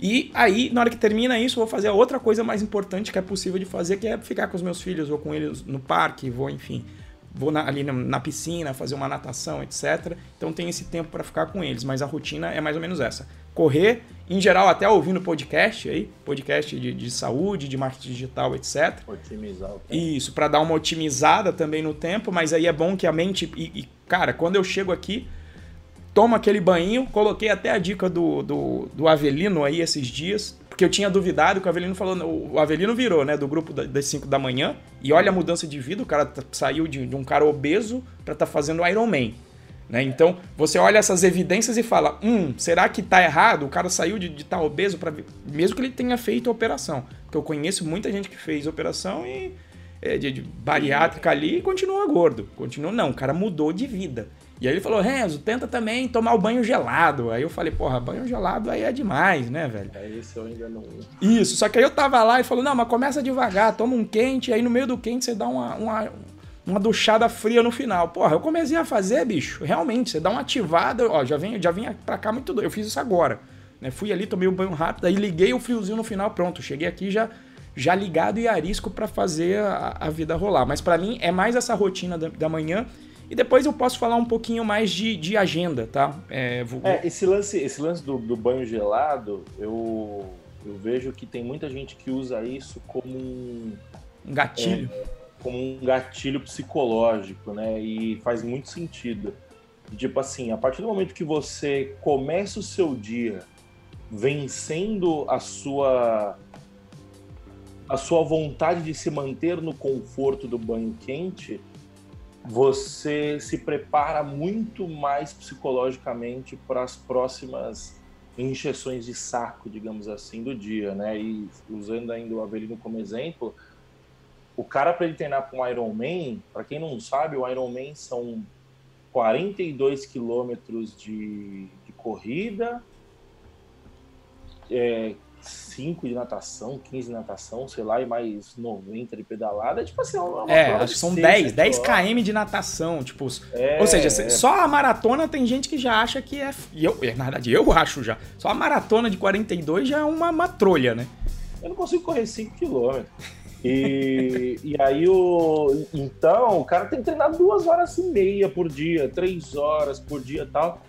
E aí, na hora que termina isso, eu vou fazer a outra coisa mais importante que é possível de fazer, que é ficar com os meus filhos, ou com eles no parque, vou, enfim, vou na, ali na, na, piscina, fazer uma natação, etc. Então tem esse tempo para ficar com eles, mas a rotina é mais ou menos essa. Correr, em geral até ouvindo podcast aí, podcast de, de saúde, de marketing digital, etc. Otimizar o tempo. Isso, para dar uma otimizada também no tempo, mas aí é bom que a mente... E, e, cara, quando eu chego aqui, tomo aquele banho, coloquei até a dica do, do, do Avelino aí esses dias, porque eu tinha duvidado que o Avelino falou. O Avelino virou, né? Do grupo das 5 da manhã. E olha a mudança de vida. O cara tá, saiu de, de, um cara obeso para estar tá fazendo Iron Man. Né? Então, você olha essas evidências e fala: hum, será que tá errado? O cara saiu de estar tá obeso para mesmo que ele tenha feito a operação. Porque eu conheço muita gente que fez operação e é, de, de bariátrica ali e continua gordo. Continua, não, o cara mudou de vida. E aí ele falou, Renzo, tenta também tomar o banho gelado. Aí eu falei, porra, banho gelado aí é demais, né, velho? É isso, eu ainda não. Isso, só que aí eu tava lá e falou, não, mas começa devagar, toma um quente, aí no meio do quente você dá uma, uma, uma duchada fria no final. Porra, eu comecei a fazer, bicho, realmente, você dá uma ativada, ó, já vem, já vim pra cá muito doido. Eu fiz isso agora. Né? Fui ali, tomei um banho rápido, aí liguei o friozinho no final, pronto, cheguei aqui já já ligado e arisco para fazer a, a, vida rolar. Mas para mim é mais essa rotina da, da, manhã e depois eu posso falar um pouquinho mais de, de agenda, tá? É, vou... é, esse lance, esse lance do, do banho gelado, eu, eu vejo que tem muita gente que usa isso como um, um gatilho. É, como um gatilho psicológico, né? E faz muito sentido. Tipo assim, a partir do momento que você começa o seu dia vencendo a sua a sua vontade de se manter no conforto do banho quente, você se prepara muito mais psicologicamente para as próximas injeções de saco, digamos assim, do dia, né? E usando ainda o Avelino como exemplo, o cara para ele treinar com o Ironman, para quem não sabe, o Ironman são 42 quilômetros de, de corrida, é, 5 de natação, 15 de natação, sei lá, e mais 90 de pedalada. Tipo assim, é uma É, acho que são 10, 10 km de natação. Tipo, é, ou seja, é. só a maratona tem gente que já acha que é. E eu, na verdade, eu acho já. Só a maratona de 42 já é uma, uma trolha, né? Eu não consigo correr 5 km. E, e aí o. Então, o cara tem que treinar duas horas e meia por dia, três horas por dia e tal.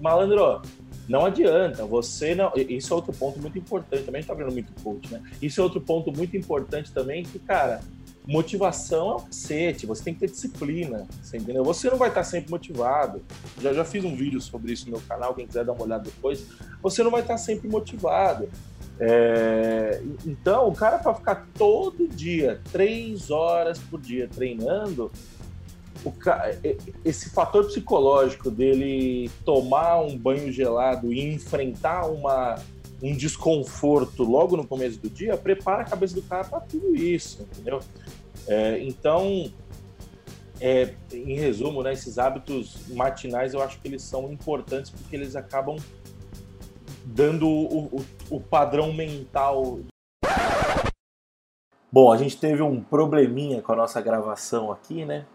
Malandro, não adianta, você não. Isso é outro ponto muito importante também. A gente tá vendo muito coach, né? Isso é outro ponto muito importante também, que, cara, motivação é um cacete, você tem que ter disciplina, você entendeu? Você não vai estar sempre motivado. Já, já fiz um vídeo sobre isso no meu canal, quem quiser dar uma olhada depois. Você não vai estar sempre motivado. É, então, o cara para ficar todo dia, três horas por dia treinando, o, esse fator psicológico dele tomar um banho gelado e enfrentar uma, um desconforto logo no começo do dia, prepara a cabeça do cara para tudo isso, entendeu? É, então, é, em resumo, né, esses hábitos matinais eu acho que eles são importantes porque eles acabam dando o, o, o padrão mental. Bom, a gente teve um probleminha com a nossa gravação aqui, né?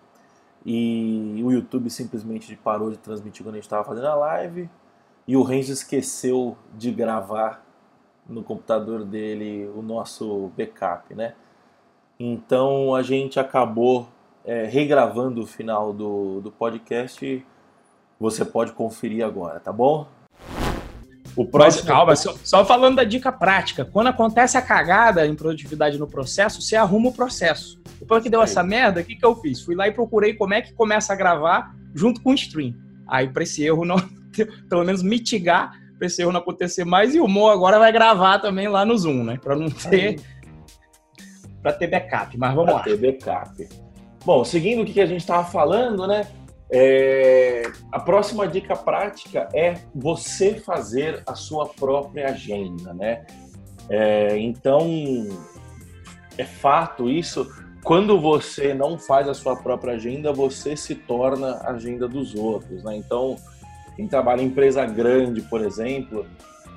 E o YouTube simplesmente parou de transmitir quando a gente estava fazendo a live. E o Renzo esqueceu de gravar no computador dele o nosso backup, né? Então a gente acabou é, regravando o final do, do podcast. Você pode conferir agora, tá bom? O próximo... Mas calma, só, só, falando da dica prática. Quando acontece a cagada em produtividade no processo, você arruma o processo. Depois que deu essa merda, o que, que eu fiz? Fui lá e procurei como é que começa a gravar junto com o stream. Aí, para esse erro não, pelo menos mitigar, para esse erro não acontecer mais. E o Mo agora vai gravar também lá no Zoom, né? Para não ter. Para ter backup. Mas vamos pra lá. ter backup. Bom, seguindo o que a gente estava falando, né? É, a próxima dica prática é você fazer a sua própria agenda, né? É, então, é fato isso. Quando você não faz a sua própria agenda, você se torna a agenda dos outros, né? Então, quem trabalha em empresa grande, por exemplo,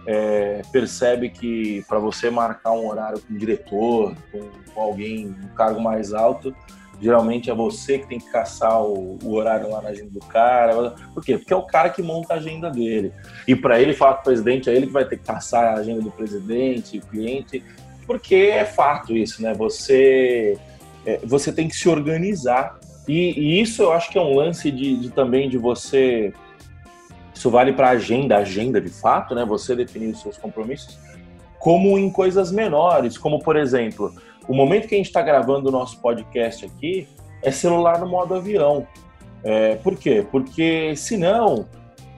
é, percebe que para você marcar um horário com o diretor, com, com alguém, um cargo mais alto, Geralmente é você que tem que caçar o, o, horário lá na agenda do cara. Por quê? Porque é o cara que monta a agenda dele. E para ele falar com o presidente, é ele que vai ter que caçar a agenda do presidente, cliente, porque é fato isso, né? Você, é, você tem que se organizar. E, e, isso eu acho que é um lance de, de também de você. Isso vale para agenda, agenda de fato, né? Você definir os seus compromissos, como em coisas menores, como por exemplo o momento que a gente está gravando o nosso podcast aqui é celular no modo avião. É, por quê? Porque senão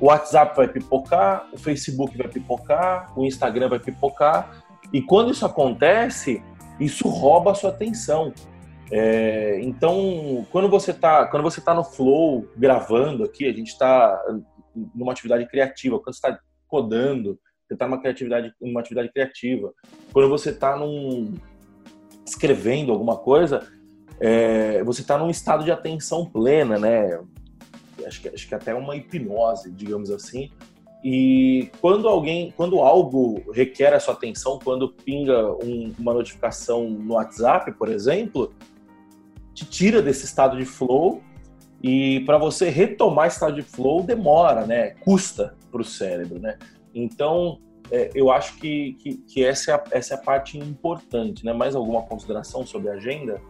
o WhatsApp vai pipocar, o Facebook vai pipocar, o Instagram vai pipocar. E quando isso acontece, isso rouba a sua atenção. É, então, quando você está quando você tá no flow gravando aqui, a gente está numa atividade criativa. Quando você está codando, você está numa criatividade, numa atividade criativa. Quando você está num, escrevendo alguma coisa, é, você está num estado de atenção plena, né? Acho que, acho que até uma hipnose, digamos assim. E quando alguém, quando algo requer a sua atenção, quando pinga um, uma notificação no WhatsApp, por exemplo, te tira desse estado de flow e para você retomar esse estado de flow demora, né? Custa para o cérebro, né? Então é, eu acho que, que, que, essa, é a, essa é a parte importante, né? Mais alguma consideração sobre a agenda?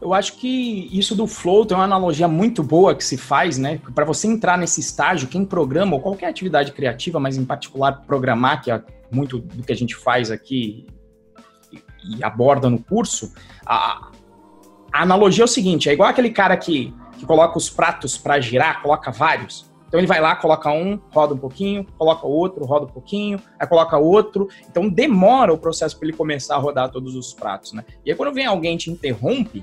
Eu acho que isso do flow tem uma analogia muito boa que se faz, né? Para você entrar nesse estágio, quem programa, ou qualquer atividade criativa, mas em particular programar, que é muito do que a gente faz aqui e, aborda no curso, a, a analogia é o seguinte: é igual aquele cara que, que coloca os pratos para girar, coloca vários. Então ele vai lá, coloca um, roda um pouquinho, coloca outro, roda um pouquinho, aí coloca outro. Então demora o processo para ele começar a rodar todos os pratos, né? E aí quando vem alguém te interrompe,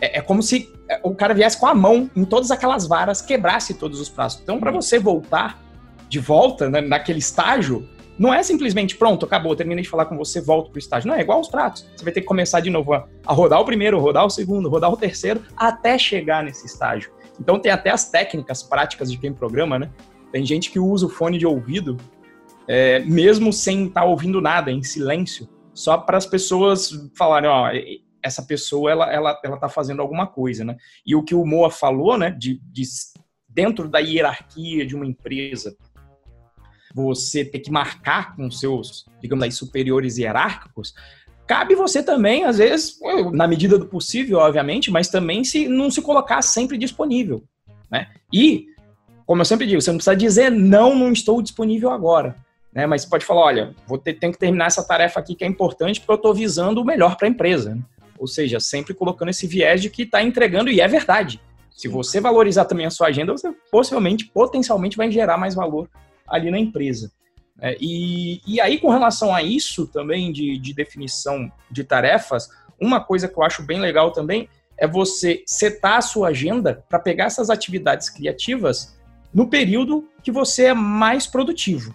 é, é, como se é, o cara viesse com a mão em todas aquelas varas, quebrasse todos os pratos. Então para você voltar de volta né, naquele estágio, não é simplesmente pronto, acabou, terminei de falar com você, volto pro estágio. Não, é igual aos pratos. Você vai ter que começar de novo a, a rodar o primeiro, rodar o segundo, rodar o terceiro, até chegar nesse estágio. Então tem até as técnicas práticas de quem programa, né? Tem gente que usa o fone de ouvido, é, mesmo sem estar tá ouvindo nada, em silêncio, só para as pessoas falarem, ó, essa pessoa ela, ela, ela tá fazendo alguma coisa, né? E o que o Moa falou, né, de, de dentro da hierarquia de uma empresa, você ter que marcar com seus, digamos aí, superiores hierárquicos, cabe você também, às vezes, na medida do possível, obviamente, mas também se não se colocar sempre disponível, né? E, como eu sempre digo, você não precisa dizer não, não estou disponível agora, né? Mas você pode falar, olha, vou ter, tenho que terminar essa tarefa aqui que é importante porque eu estou visando o melhor para a empresa. Né? Ou seja, sempre colocando esse viés de que está entregando e é verdade. Se você valorizar também a sua agenda, você possivelmente, potencialmente, vai gerar mais valor ali na empresa. É, e, e aí, com relação a isso também de, de definição de tarefas, uma coisa que eu acho bem legal também é você setar a sua agenda para pegar essas atividades criativas no período que você é mais produtivo.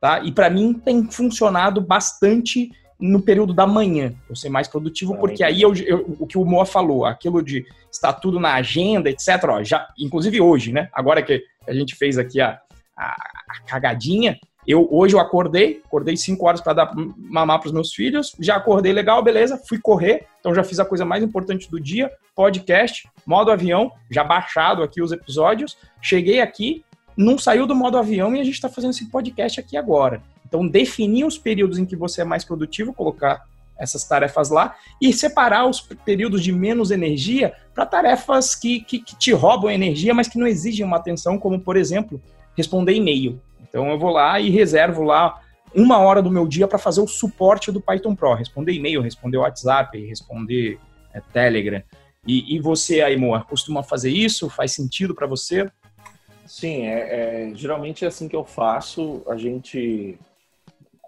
Tá? E para mim tem funcionado bastante no período da manhã, eu ser mais produtivo, porque aí eu, eu, o que o Moa falou, aquilo de estar tudo na agenda, etc. Ó, já, inclusive hoje, né? Agora que a gente fez aqui a, a, a cagadinha. Eu hoje eu acordei, acordei 5 horas para dar mamar para os meus filhos, já acordei legal, beleza, fui correr, então já fiz a coisa mais importante do dia, podcast, modo avião, já baixado aqui os episódios, cheguei aqui, não saiu do modo avião e a gente está fazendo esse podcast aqui agora. Então definir os períodos em que você é mais produtivo, colocar essas tarefas lá e separar os períodos de menos energia para tarefas que, que, que, te roubam energia, mas que não exigem uma atenção, como por exemplo responder e-mail. Então eu vou lá e reservo lá uma hora do meu dia para fazer o suporte do Python Pro, responder e-mail, responder WhatsApp, responder é, Telegram. E, e, você aí, Moa, costuma fazer isso? Faz sentido para você? Sim, é, é, geralmente é assim que eu faço. A gente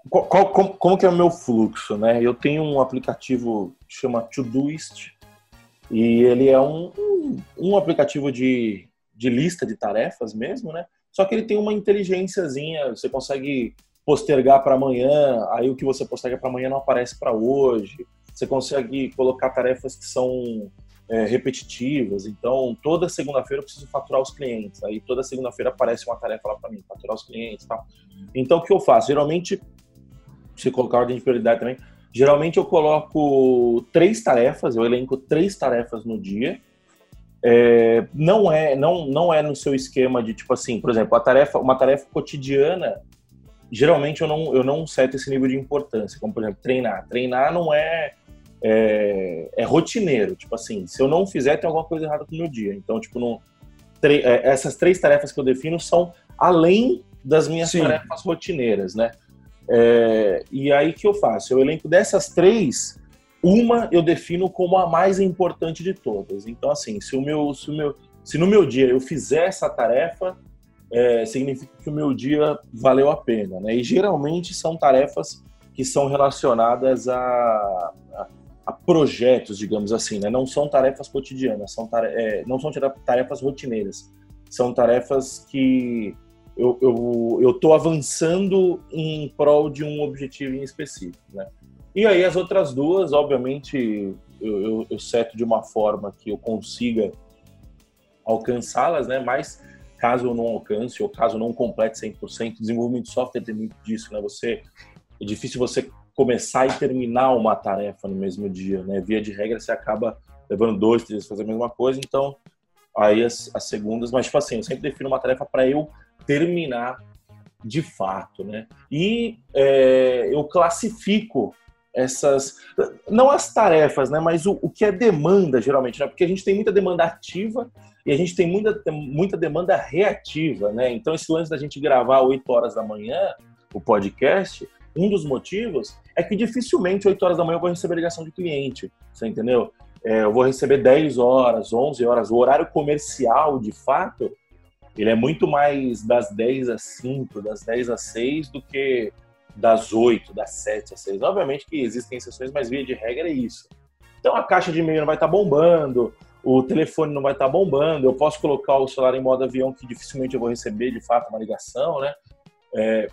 qual, qual, como, como, que é o meu fluxo, né? Eu tenho um aplicativo que chama Todoist e ele é um, um, um aplicativo de, de lista de tarefas mesmo, né? Só que ele tem uma inteligênciazinha, você consegue postergar para amanhã, aí o que você posterga para amanhã não aparece para hoje. Você consegue colocar tarefas que são é, repetitivas. Então, toda segunda-feira eu preciso faturar os clientes. Aí toda segunda-feira aparece uma tarefa lá para mim, faturar os clientes, tal. Então, o que eu faço? Geralmente, se colocar ordem de prioridade também, geralmente eu coloco três tarefas, eu elenco três tarefas no dia é, não é não não é no seu esquema de tipo assim, por exemplo, a tarefa uma tarefa cotidiana geralmente eu não eu não seto esse nível de importância, como por exemplo treinar. Treinar não é é, é rotineiro, tipo assim, se eu não fizer tem alguma coisa errada com o meu dia. Então tipo não é, essas três tarefas que eu defino são além das minhas Sim. tarefas rotineiras, né? É, e aí que eu faço? Eu elenco dessas três uma eu defino como a mais importante de todas. Então, assim, se, o meu, se, o meu, se no meu dia eu fizer essa tarefa, é, significa que o meu dia valeu a pena. Né? E geralmente são tarefas que são relacionadas a, a, a projetos, digamos assim. Né? Não são tarefas cotidianas, são é, não são tarefas rotineiras. São tarefas que eu estou avançando em prol de um objetivo em específico. Né? E aí as outras duas, obviamente, eu, eu, eu seto de uma forma que eu consiga alcançá-las, né? Mas caso eu não alcance ou caso eu não complete 100%, desenvolvimento de software tem muito disso, né? Você é difícil você começar e terminar uma tarefa no mesmo dia, né? Via de regra você acaba levando dois, três fazer a mesma coisa, então aí as, as segundas, mas tipo assim, eu sempre defino uma tarefa para eu terminar de fato, né? E é, eu classifico essas, não as tarefas, né? Mas o, o que é demanda, geralmente, né? Porque a gente tem muita demanda ativa e a gente tem muita, muita demanda reativa, né? Então, esse lance da gente gravar 8 horas da manhã, o podcast, um dos motivos é que dificilmente 8 horas da manhã eu vou receber ligação de cliente, você entendeu? É, eu vou receber 10 horas, 11 horas. O horário comercial, de fato, ele é muito mais das 10 às 5, das 10 às 6 do que das 8, das 7 às 6. Obviamente que existem exceções, mas via de regra é isso. Então a caixa de e-mail não vai estar tá bombando, o telefone não vai estar tá bombando, eu posso colocar o celular em modo avião que dificilmente eu vou receber de fato uma ligação, né? É,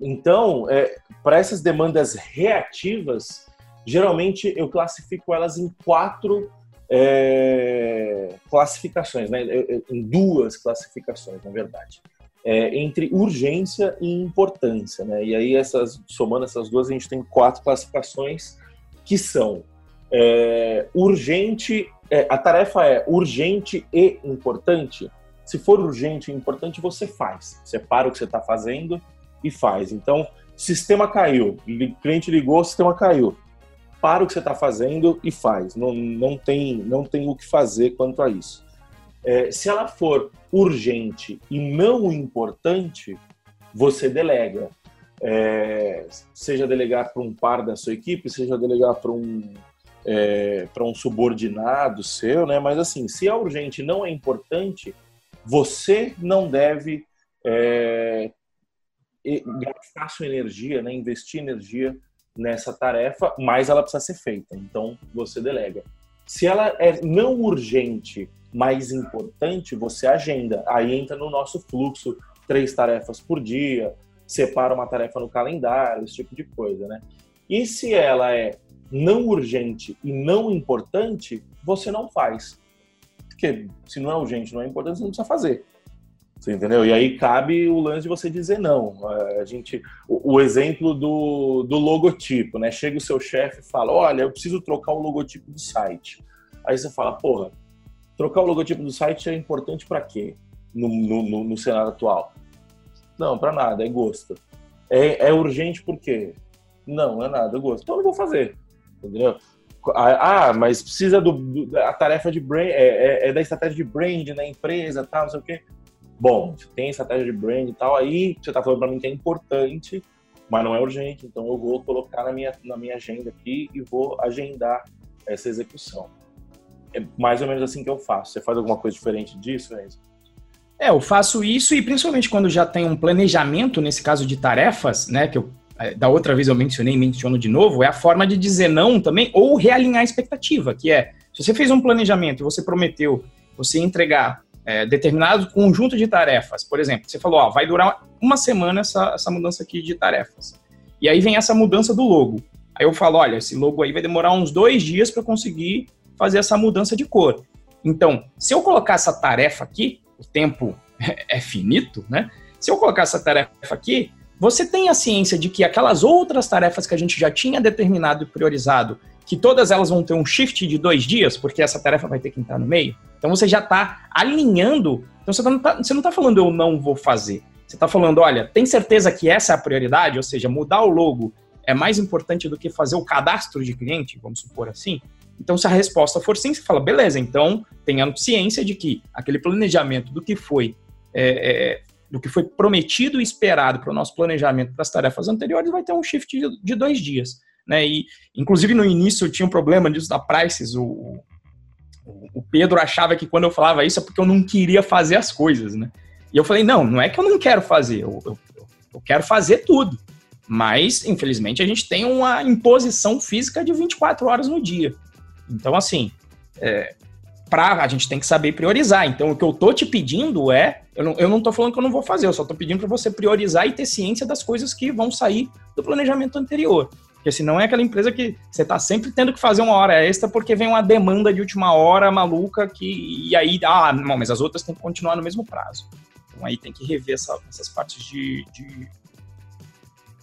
então, é, para essas demandas reativas, geralmente eu classifico elas em quatro é, classificações, né? em duas classificações, na verdade. É, entre urgência e importância. Né? E aí, essas, somando essas duas, a gente tem quatro classificações que são é, urgente, é, a tarefa é urgente e importante. Se for urgente e importante, você faz. Você para o que você está fazendo e faz. Então, sistema caiu, cliente ligou, sistema caiu. Para o que você está fazendo e faz. Não, não, tem, não tem o que fazer quanto a isso. É, se ela for urgente e não importante, você delega. É, seja delegar para um par da sua equipe, seja delegar para um, é, para um subordinado seu, né? Mas assim, se é urgente não é importante, você não deve é, gastar sua energia, né, investir energia nessa tarefa, mas ela precisa ser feita. Então você delega. Se ela é não urgente, mas importante, você agenda. Aí entra no nosso fluxo três tarefas por dia, separa uma tarefa no calendário, esse tipo de coisa, né? E se ela é não urgente e não importante, você não faz. Porque se não é urgente, não é importante, você não precisa fazer. Você entendeu? E aí cabe o lance de você dizer não. A gente, o, o exemplo do, do logotipo, né? Chega o seu chefe e fala: Olha, eu preciso trocar o logotipo do site. Aí você fala: Porra, trocar o logotipo do site é importante para quê? No, no, no, cenário atual? Não, para nada, é gosto. É, é urgente por quê? Não, é nada, é gosto. Então eu não vou fazer. Entendeu? Ah, mas precisa do, do a tarefa de brand, é, é, é, da estratégia de brand na empresa, tal, não sei o quê bom, tem estratégia de brand e tal, aí você está falando para mim que é importante, mas não é urgente, então eu vou colocar na minha, na minha agenda aqui e vou agendar essa execução. É mais ou menos assim que eu faço. Você faz alguma coisa diferente disso? É, eu faço isso e principalmente quando já tem um planejamento, nesse caso de tarefas, né, que eu é, da outra vez eu mencionei e menciono de novo, é a forma de dizer não também ou realinhar a expectativa, que é, se você fez um planejamento e você prometeu você entregar é, determinado conjunto de tarefas. Por exemplo, você falou, ó, vai durar uma semana essa, essa mudança aqui de tarefas. E aí vem essa mudança do logo. Aí eu falo, olha, esse logo aí vai demorar uns dois dias para conseguir fazer essa mudança de cor. Então, se eu colocar essa tarefa aqui, o tempo é finito, né? Se eu colocar essa tarefa aqui, você tem a ciência de que aquelas outras tarefas que a gente já tinha determinado e priorizado que todas elas vão ter um shift de dois dias, porque essa tarefa vai ter que entrar no meio. Então você já está alinhando. Então você não está tá falando eu não vou fazer. Você está falando, olha, tem certeza que essa é a prioridade? Ou seja, mudar o logo é mais importante do que fazer o cadastro de cliente, vamos supor assim? Então, se a resposta for sim, você fala, beleza, então tenha ciência de que aquele planejamento do que foi é, é, do que foi prometido e esperado para o nosso planejamento para as tarefas anteriores vai ter um shift de, de dois dias né? E inclusive no início eu tinha um problema disso da Prices. O, o Pedro achava que quando eu falava isso é porque eu não queria fazer as coisas, né? E eu falei, não, não é que eu não quero fazer, eu, eu, eu quero fazer tudo. Mas, infelizmente, a gente tem uma imposição física de 24 horas no dia. Então, assim, é, pra, a gente tem que saber priorizar. Então, o que eu tô te pedindo é. Eu não, eu não tô falando que eu não vou fazer, eu só tô pedindo para você priorizar e ter ciência das coisas que vão sair do planejamento anterior. Porque senão é aquela empresa que você está sempre tendo que fazer uma hora extra porque vem uma demanda de última hora maluca que. E aí, ah, não, mas as outras têm que continuar no mesmo prazo. Então aí tem que rever essa, essas partes de, de,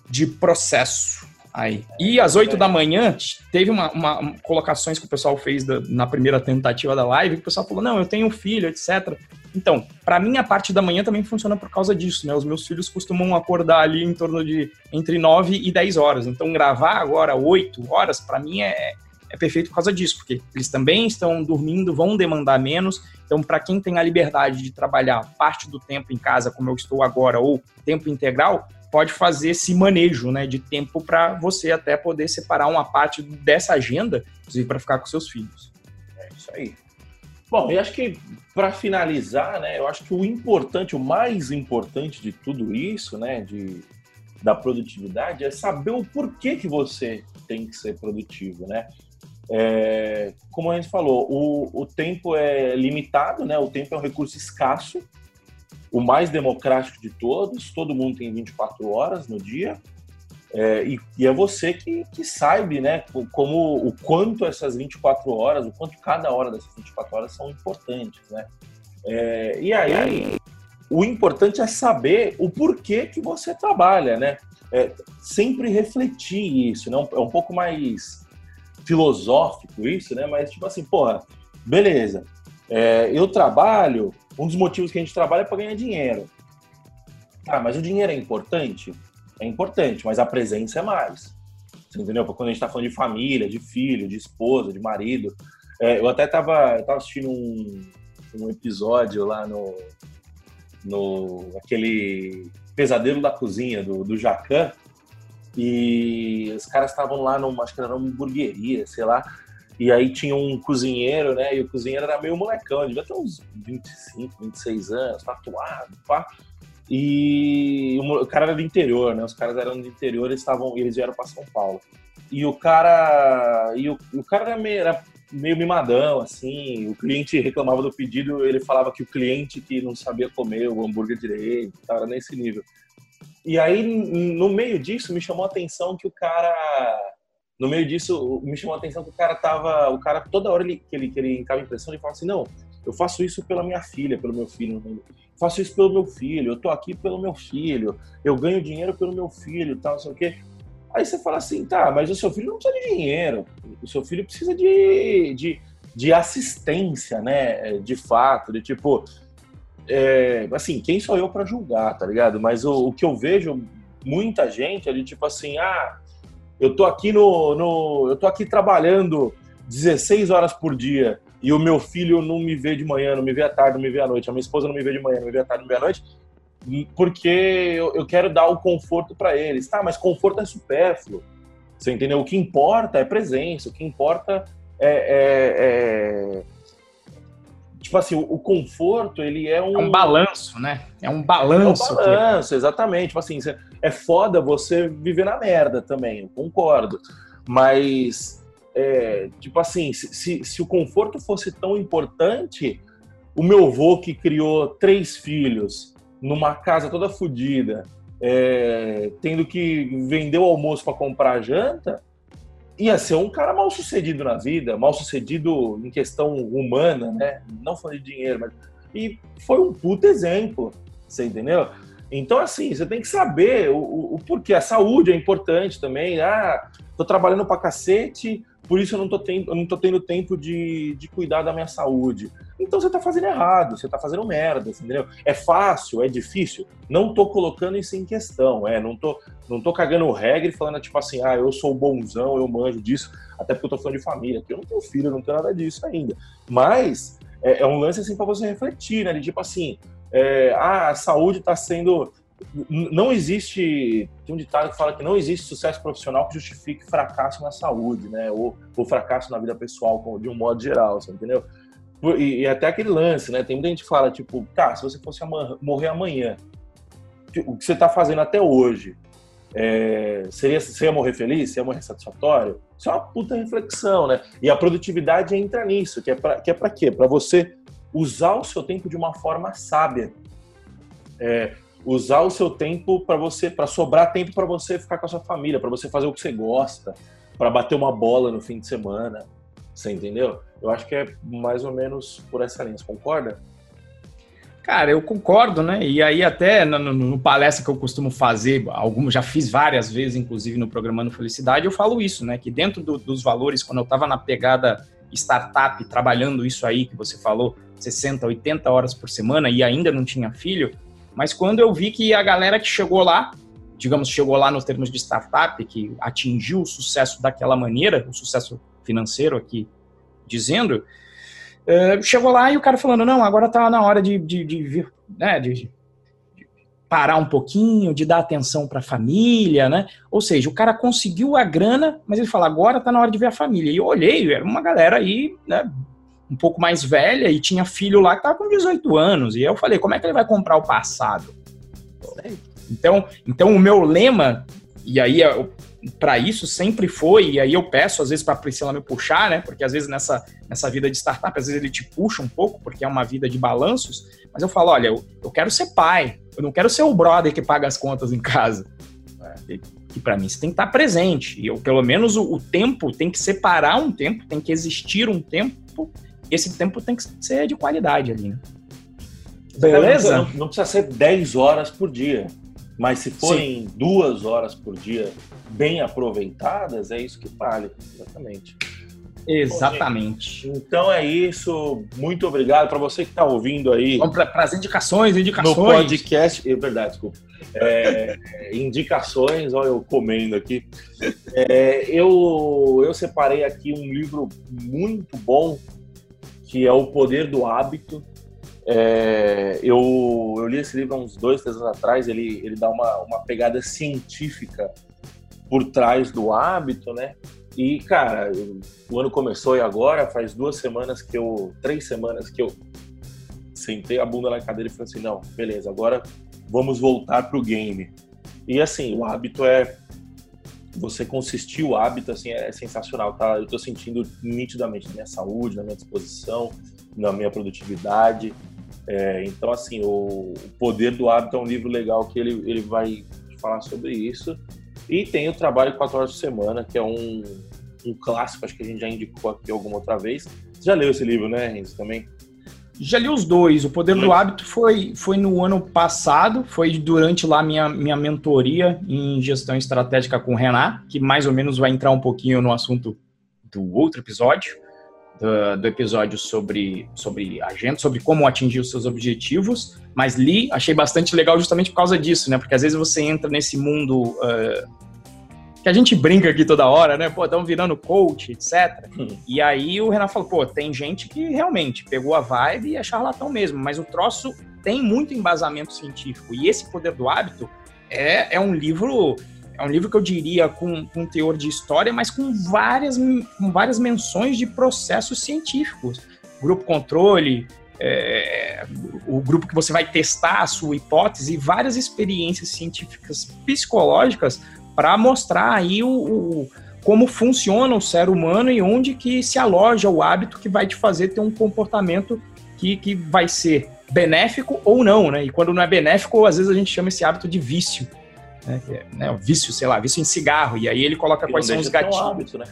de processo. Aí. E às 8 da manhã, teve uma, uma, colocações que o pessoal fez da, na primeira tentativa da live, que o pessoal falou, não, eu tenho filho, etc. Então, para mim, a parte da manhã também funciona por causa disso, né? Os meus filhos costumam acordar ali em torno de entre 9 e 10 horas. Então, gravar agora 8 horas, para mim, é, é perfeito por causa disso, porque eles também estão dormindo, vão demandar menos. Então, para quem tem a liberdade de trabalhar parte do tempo em casa, como eu estou agora, ou tempo integral, pode fazer esse manejo né, de tempo para você até poder separar uma parte dessa agenda, inclusive para ficar com seus filhos. É isso aí. Bom, e acho que para finalizar, né, eu acho que o importante, o mais importante de tudo isso, né, de, da produtividade, é saber o porquê que você tem que ser produtivo, né? É, como a gente falou, o, o tempo é limitado, né? O tempo é um recurso escasso, o mais democrático de todos, todo mundo tem 24 horas no dia, é, e, e, é você que, que sabe, né, como o quanto essas 24 horas, o quanto cada hora dessas 24 horas são importantes, né? É, e aí, o importante é saber o porquê que você trabalha, né? É, sempre refletir isso, não? É um pouco mais filosófico isso, né? Mas tipo assim, porra, beleza. É, eu trabalho, um dos motivos que a gente trabalha é para ganhar dinheiro. Ah, mas o dinheiro é importante? é importante, mas a presença é mais. Você entendeu? Porque quando a gente está falando de família, de filho, de esposa, de marido. É, eu até estava tava assistindo um, um episódio lá no, no aquele Pesadelo da Cozinha do, do Jacan e os caras estavam lá numa, acho que era uma hamburgueria, sei lá, e aí tinha um cozinheiro, né, e o cozinheiro era meio molecão, devia ter uns 25, 26 anos, tatuado, pá, e o cara era do interior, né? Os caras eram do interior, eles estavam, eles vieram para São Paulo. E o cara, e o, o cara era meio, era meio mimadão, assim. O cliente reclamava do pedido, ele falava que o cliente que não sabia comer o hambúrguer direito, tava nesse nível. E aí, no meio disso, me chamou a atenção que o cara. No meio disso, me chamou a atenção que o cara tava. O cara, toda hora ele, que ele, que ele entrava em pressão, ele falava assim: não, eu faço isso pela minha filha, pelo meu filho. faço isso pelo meu filho. Eu tô aqui pelo meu filho. Eu ganho dinheiro pelo meu filho, tal, não sei o quê. Aí você fala assim, tá, mas o seu filho não precisa de dinheiro. O seu filho precisa de, de, de assistência, né? De fato, de tipo. É, assim, quem sou eu para julgar, tá ligado? Mas o, o que eu vejo muita gente é de tipo assim, ah, eu tô aqui no, no eu tô aqui trabalhando 16 horas por dia e o meu filho não me vê de manhã, não me vê à tarde, não me vê à noite, a minha esposa não me vê de manhã, não me vê à tarde, não me vê à noite, porque eu, eu quero dar o conforto para eles. Tá, mas conforto é supérfluo. Você entendeu? O que importa é presença, o que importa é, é, é tipo assim, o, conforto, ele é um... É um balanço, né? É um balanço. É um balanço, exatamente. Tipo assim, é foda você viver na merda também, eu concordo. Mas é, tipo assim, se, se o conforto fosse tão importante, o meu avô que criou três filhos numa casa toda fodida, é, tendo que vender o almoço para comprar janta, ia ser um cara mal sucedido na vida, mal sucedido em questão humana, né? Não falando de dinheiro, mas. E foi um puto exemplo, você entendeu? Então, assim, você tem que saber o, o, o porquê. A saúde é importante também. Ah, tô trabalhando pra cacete, por isso eu não tô tendo, eu não tô tendo tempo de, de cuidar da minha saúde. Então você tá fazendo errado, você tá fazendo merda, entendeu? É fácil, é difícil. Não tô colocando isso em questão, é, não tô, não tô cagando regra e falando tipo assim, ah, eu sou bonzão, eu manjo disso, até porque eu tô falando de família, porque eu não tenho filho, eu não tenho nada disso ainda. Mas é, é um lance assim para você refletir, né? De tipo assim, é, ah, a saúde está sendo não existe. Tem um ditado que fala que não existe sucesso profissional que justifique fracasso na saúde, né? Ou, ou fracasso na vida pessoal, de um modo geral, você entendeu? E, e, até aquele lance, né? Tem muita gente que fala, tipo, tá, se você fosse morrer amanhã, o que você está fazendo até hoje, é, seria, você ia morrer feliz? Você ia morrer satisfatório? Isso é uma puta reflexão, né? E a produtividade entra nisso, que é para que é pra quê? Para você usar o seu tempo de uma forma sábia. É, usar o seu tempo para você, para sobrar tempo para você ficar com a sua família, para você fazer o que você gosta, para bater uma bola no fim de semana. Você entendeu? Eu acho que é mais ou menos por essa linha. Você concorda? Cara, eu concordo, né? E aí até no, no, no, palestra que eu costumo fazer, algumas já fiz várias vezes, inclusive no programa no Felicidade, eu falo isso, né? Que dentro do, dos valores, quando eu estava na pegada startup trabalhando isso aí que você falou, 60, 80 horas por semana e ainda não tinha filho, mas quando eu vi que a galera que chegou lá, digamos, chegou lá nos termos de startup, que atingiu o sucesso daquela maneira, o sucesso financeiro aqui dizendo, uh, chegou lá e o cara falando, não, agora tá na hora de, de, de né, de parar um pouquinho, de dar atenção para a família, né? Ou seja, o cara conseguiu a grana, mas ele fala, agora tá na hora de ver a família. E eu olhei, era uma galera aí, né, um pouco mais velha e tinha filho lá que tava com 18 anos. E eu falei, como é que ele vai comprar o passado? Então, então o meu lema, e aí para isso sempre foi, e aí eu peço às vezes para a Priscila me puxar, né? Porque às vezes nessa, nessa vida de startup, às vezes ele te puxa um pouco, porque é uma vida de balanços, mas eu falo, olha, eu, eu quero ser pai, eu não quero ser o brother que paga as contas em casa. É. E, para mim você tem que estar presente. E eu, pelo menos o, o tempo tem que separar um tempo, tem que existir um tempo, esse tempo tem que ser de qualidade ali, né? Beleza? Não, não, precisa ser 10 horas por dia. Mas se forem Sim. duas horas por dia bem aproveitadas, é isso que vale, exatamente. Exatamente. Bom, então é isso. Muito obrigado para você que está ouvindo aí. Vamos para as indicações, indicações. No podcast. É verdade, desculpa. É, indicações, olha eu comendo aqui. É, eu, eu separei aqui um livro muito bom, que é O Poder do Hábito, é, eu, eu li esse livro há uns dois, três anos atrás. Ele, ele dá uma, uma pegada científica por trás do hábito, né? E, cara, o ano começou e agora faz duas semanas que eu. Três semanas que eu sentei a bunda na cadeira e falei assim: não, beleza, agora vamos voltar pro game. E, assim, o hábito é. Você consistir o hábito, assim, é sensacional, tá? Eu tô sentindo nitidamente na minha saúde, na minha disposição, na minha produtividade. É, então, assim, o, Poder do Hábito é um livro legal que ele, ele vai falar sobre isso. E tem o Trabalho 4 Horas por Semana, que é um, um clássico, acho que a gente já indicou aqui alguma outra vez. Você já leu esse livro, né, Renzo, também? Já li os dois. O Poder do Hábito foi, foi no ano passado, foi durante lá minha, minha mentoria em gestão estratégica com o Renan, que mais ou menos vai entrar um pouquinho no assunto do outro episódio do, do, episódio sobre, sobre agenda, sobre como atingir os seus objetivos, mas li, achei bastante legal justamente por causa disso, né? Porque às vezes você entra nesse mundo uh, que a gente brinca aqui toda hora, né? Pô, estão virando coach, etc. Hum. E aí o Renan falou, pô, tem gente que realmente pegou a vibe e é charlatão mesmo, mas o troço tem muito embasamento científico. E esse Poder do Hábito é, é um livro é um livro que eu diria com, com teor de história, mas com várias, com várias menções de processos científicos. Grupo controle, é, o grupo que você vai testar a sua hipótese várias experiências científicas psicológicas para mostrar aí o, o, como funciona o ser humano e onde que se aloja o hábito que vai te fazer ter um comportamento que, que vai ser benéfico ou não, né? E quando não é benéfico, às vezes a gente chama esse hábito de vício né, é, né, o vício, sei lá, vício em cigarro, e aí ele coloca quais são os gatilhos. Um hábito, né?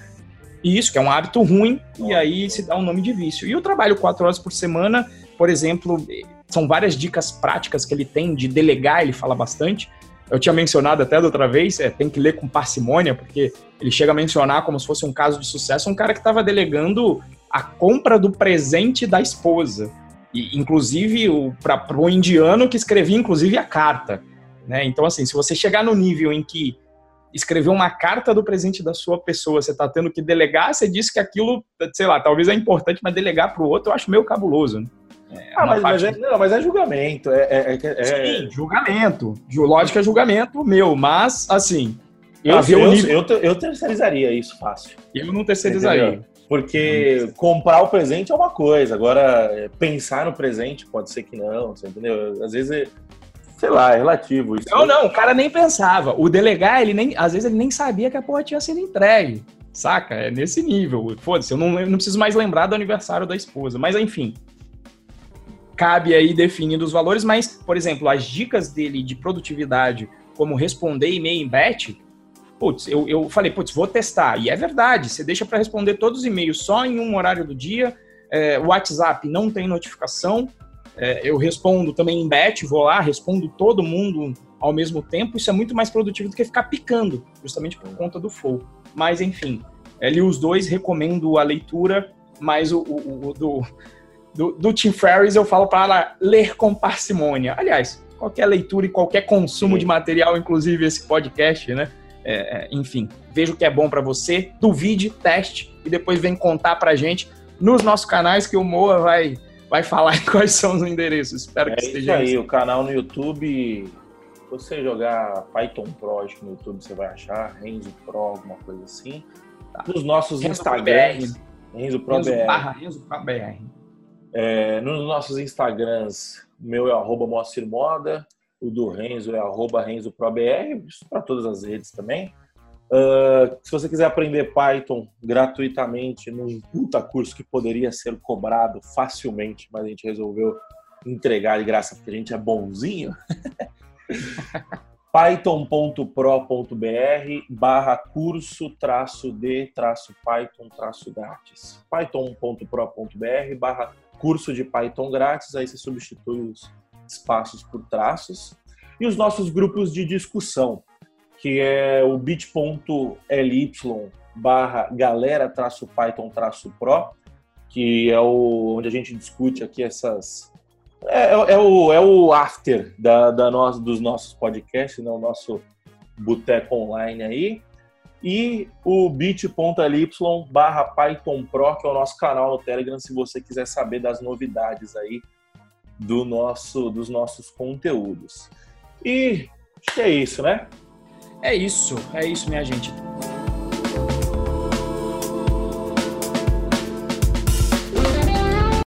Isso, que é um hábito ruim, e aí se dá um nome de vício. E o trabalho quatro horas por semana, por exemplo, são várias dicas práticas que ele tem de delegar, ele fala bastante. Eu tinha mencionado até da outra vez, é, tem que ler com parcimônia, porque ele chega a mencionar como se fosse um caso de sucesso, um cara que estava delegando a compra do presente da esposa. E, inclusive, para o indiano que escrevia, inclusive, a carta. Né? Então, assim, se você chegar no nível em que escrever uma carta do presente da sua pessoa, você está tendo que delegar, você disse que aquilo, sei lá, talvez é importante, mas delegar para o outro eu acho meio cabuloso. Né? É ah, mas, mas, é, não, mas é julgamento. É, é, é, é Sim, julgamento. Lógico é julgamento meu, mas, assim. Eu, eu, eu, eu, terceirizaria isso fácil. Eu não terceirizaria. Entendeu? Porque comprar o presente é uma coisa, agora pensar no presente pode ser que não, você entendeu? Às vezes sei lá, é relativo. Isso não, não, o cara nem pensava. O delegar, ele nem, às vezes ele nem sabia que a porra tinha sido entregue. Saca? É nesse nível. Foda-se, eu não, eu não preciso mais lembrar do aniversário da esposa. Mas enfim. Cabe aí definir os valores, mas, por exemplo, as dicas dele de produtividade, como responder e-mail em batch, putz, eu, eu falei, putz, vou testar. E é verdade, você deixa para responder todos os e-mails só em um horário do dia, é, WhatsApp não tem notificação, é, eu respondo também em bet, vou lá, respondo todo mundo ao mesmo tempo. Isso é muito mais produtivo do que ficar picando, justamente por conta do flow. Mas, enfim, é, li os dois, recomendo a leitura. mas o, o, o do, do, do, Tim Ferriss eu falo para ela ler com parcimônia. Aliás, qualquer leitura e qualquer consumo Sim. de material, inclusive esse podcast, né? É, é enfim, veja o que é bom para você, duvide, teste e depois vem contar pra gente nos nossos canais que o Moa vai, vai falar quais são os endereços. Espero é que esteja aí. O canal no YouTube, se você jogar Python Pro, acho que no YouTube você vai achar, Renzo Pro, alguma coisa assim. Tá. Nos nossos Renzo Instagrams, Renzo Pro Renzo BR. Barra Renzo Pro BR. É, nos nossos Instagrams, meu é arroba Moacir Moda, o do Renzo é arroba Renzo Pro BR, isso para todas as redes também. Uh, se você quiser aprender Python gratuitamente num puta curso que poderia ser cobrado facilmente, mas a gente resolveu entregar de graça porque a gente é bonzinho. python.pro.br barra curso traço de traço Python traço grátis. python.pro.br barra curso de Python grátis, aí você substitui os espaços por traços. E os nossos grupos de discussão que é o bit.ly barra galera traço Python traço Pro, que é o, onde a gente discute aqui essas. É, é, é o, é o after da, da nós, dos nossos podcasts, né? o nosso boteco online aí. E o bit.ly barra Python Pro, que é o nosso canal no Telegram, se você quiser saber das novidades aí do nosso, dos nossos conteúdos. E acho que é isso, né? É isso, é isso, minha gente.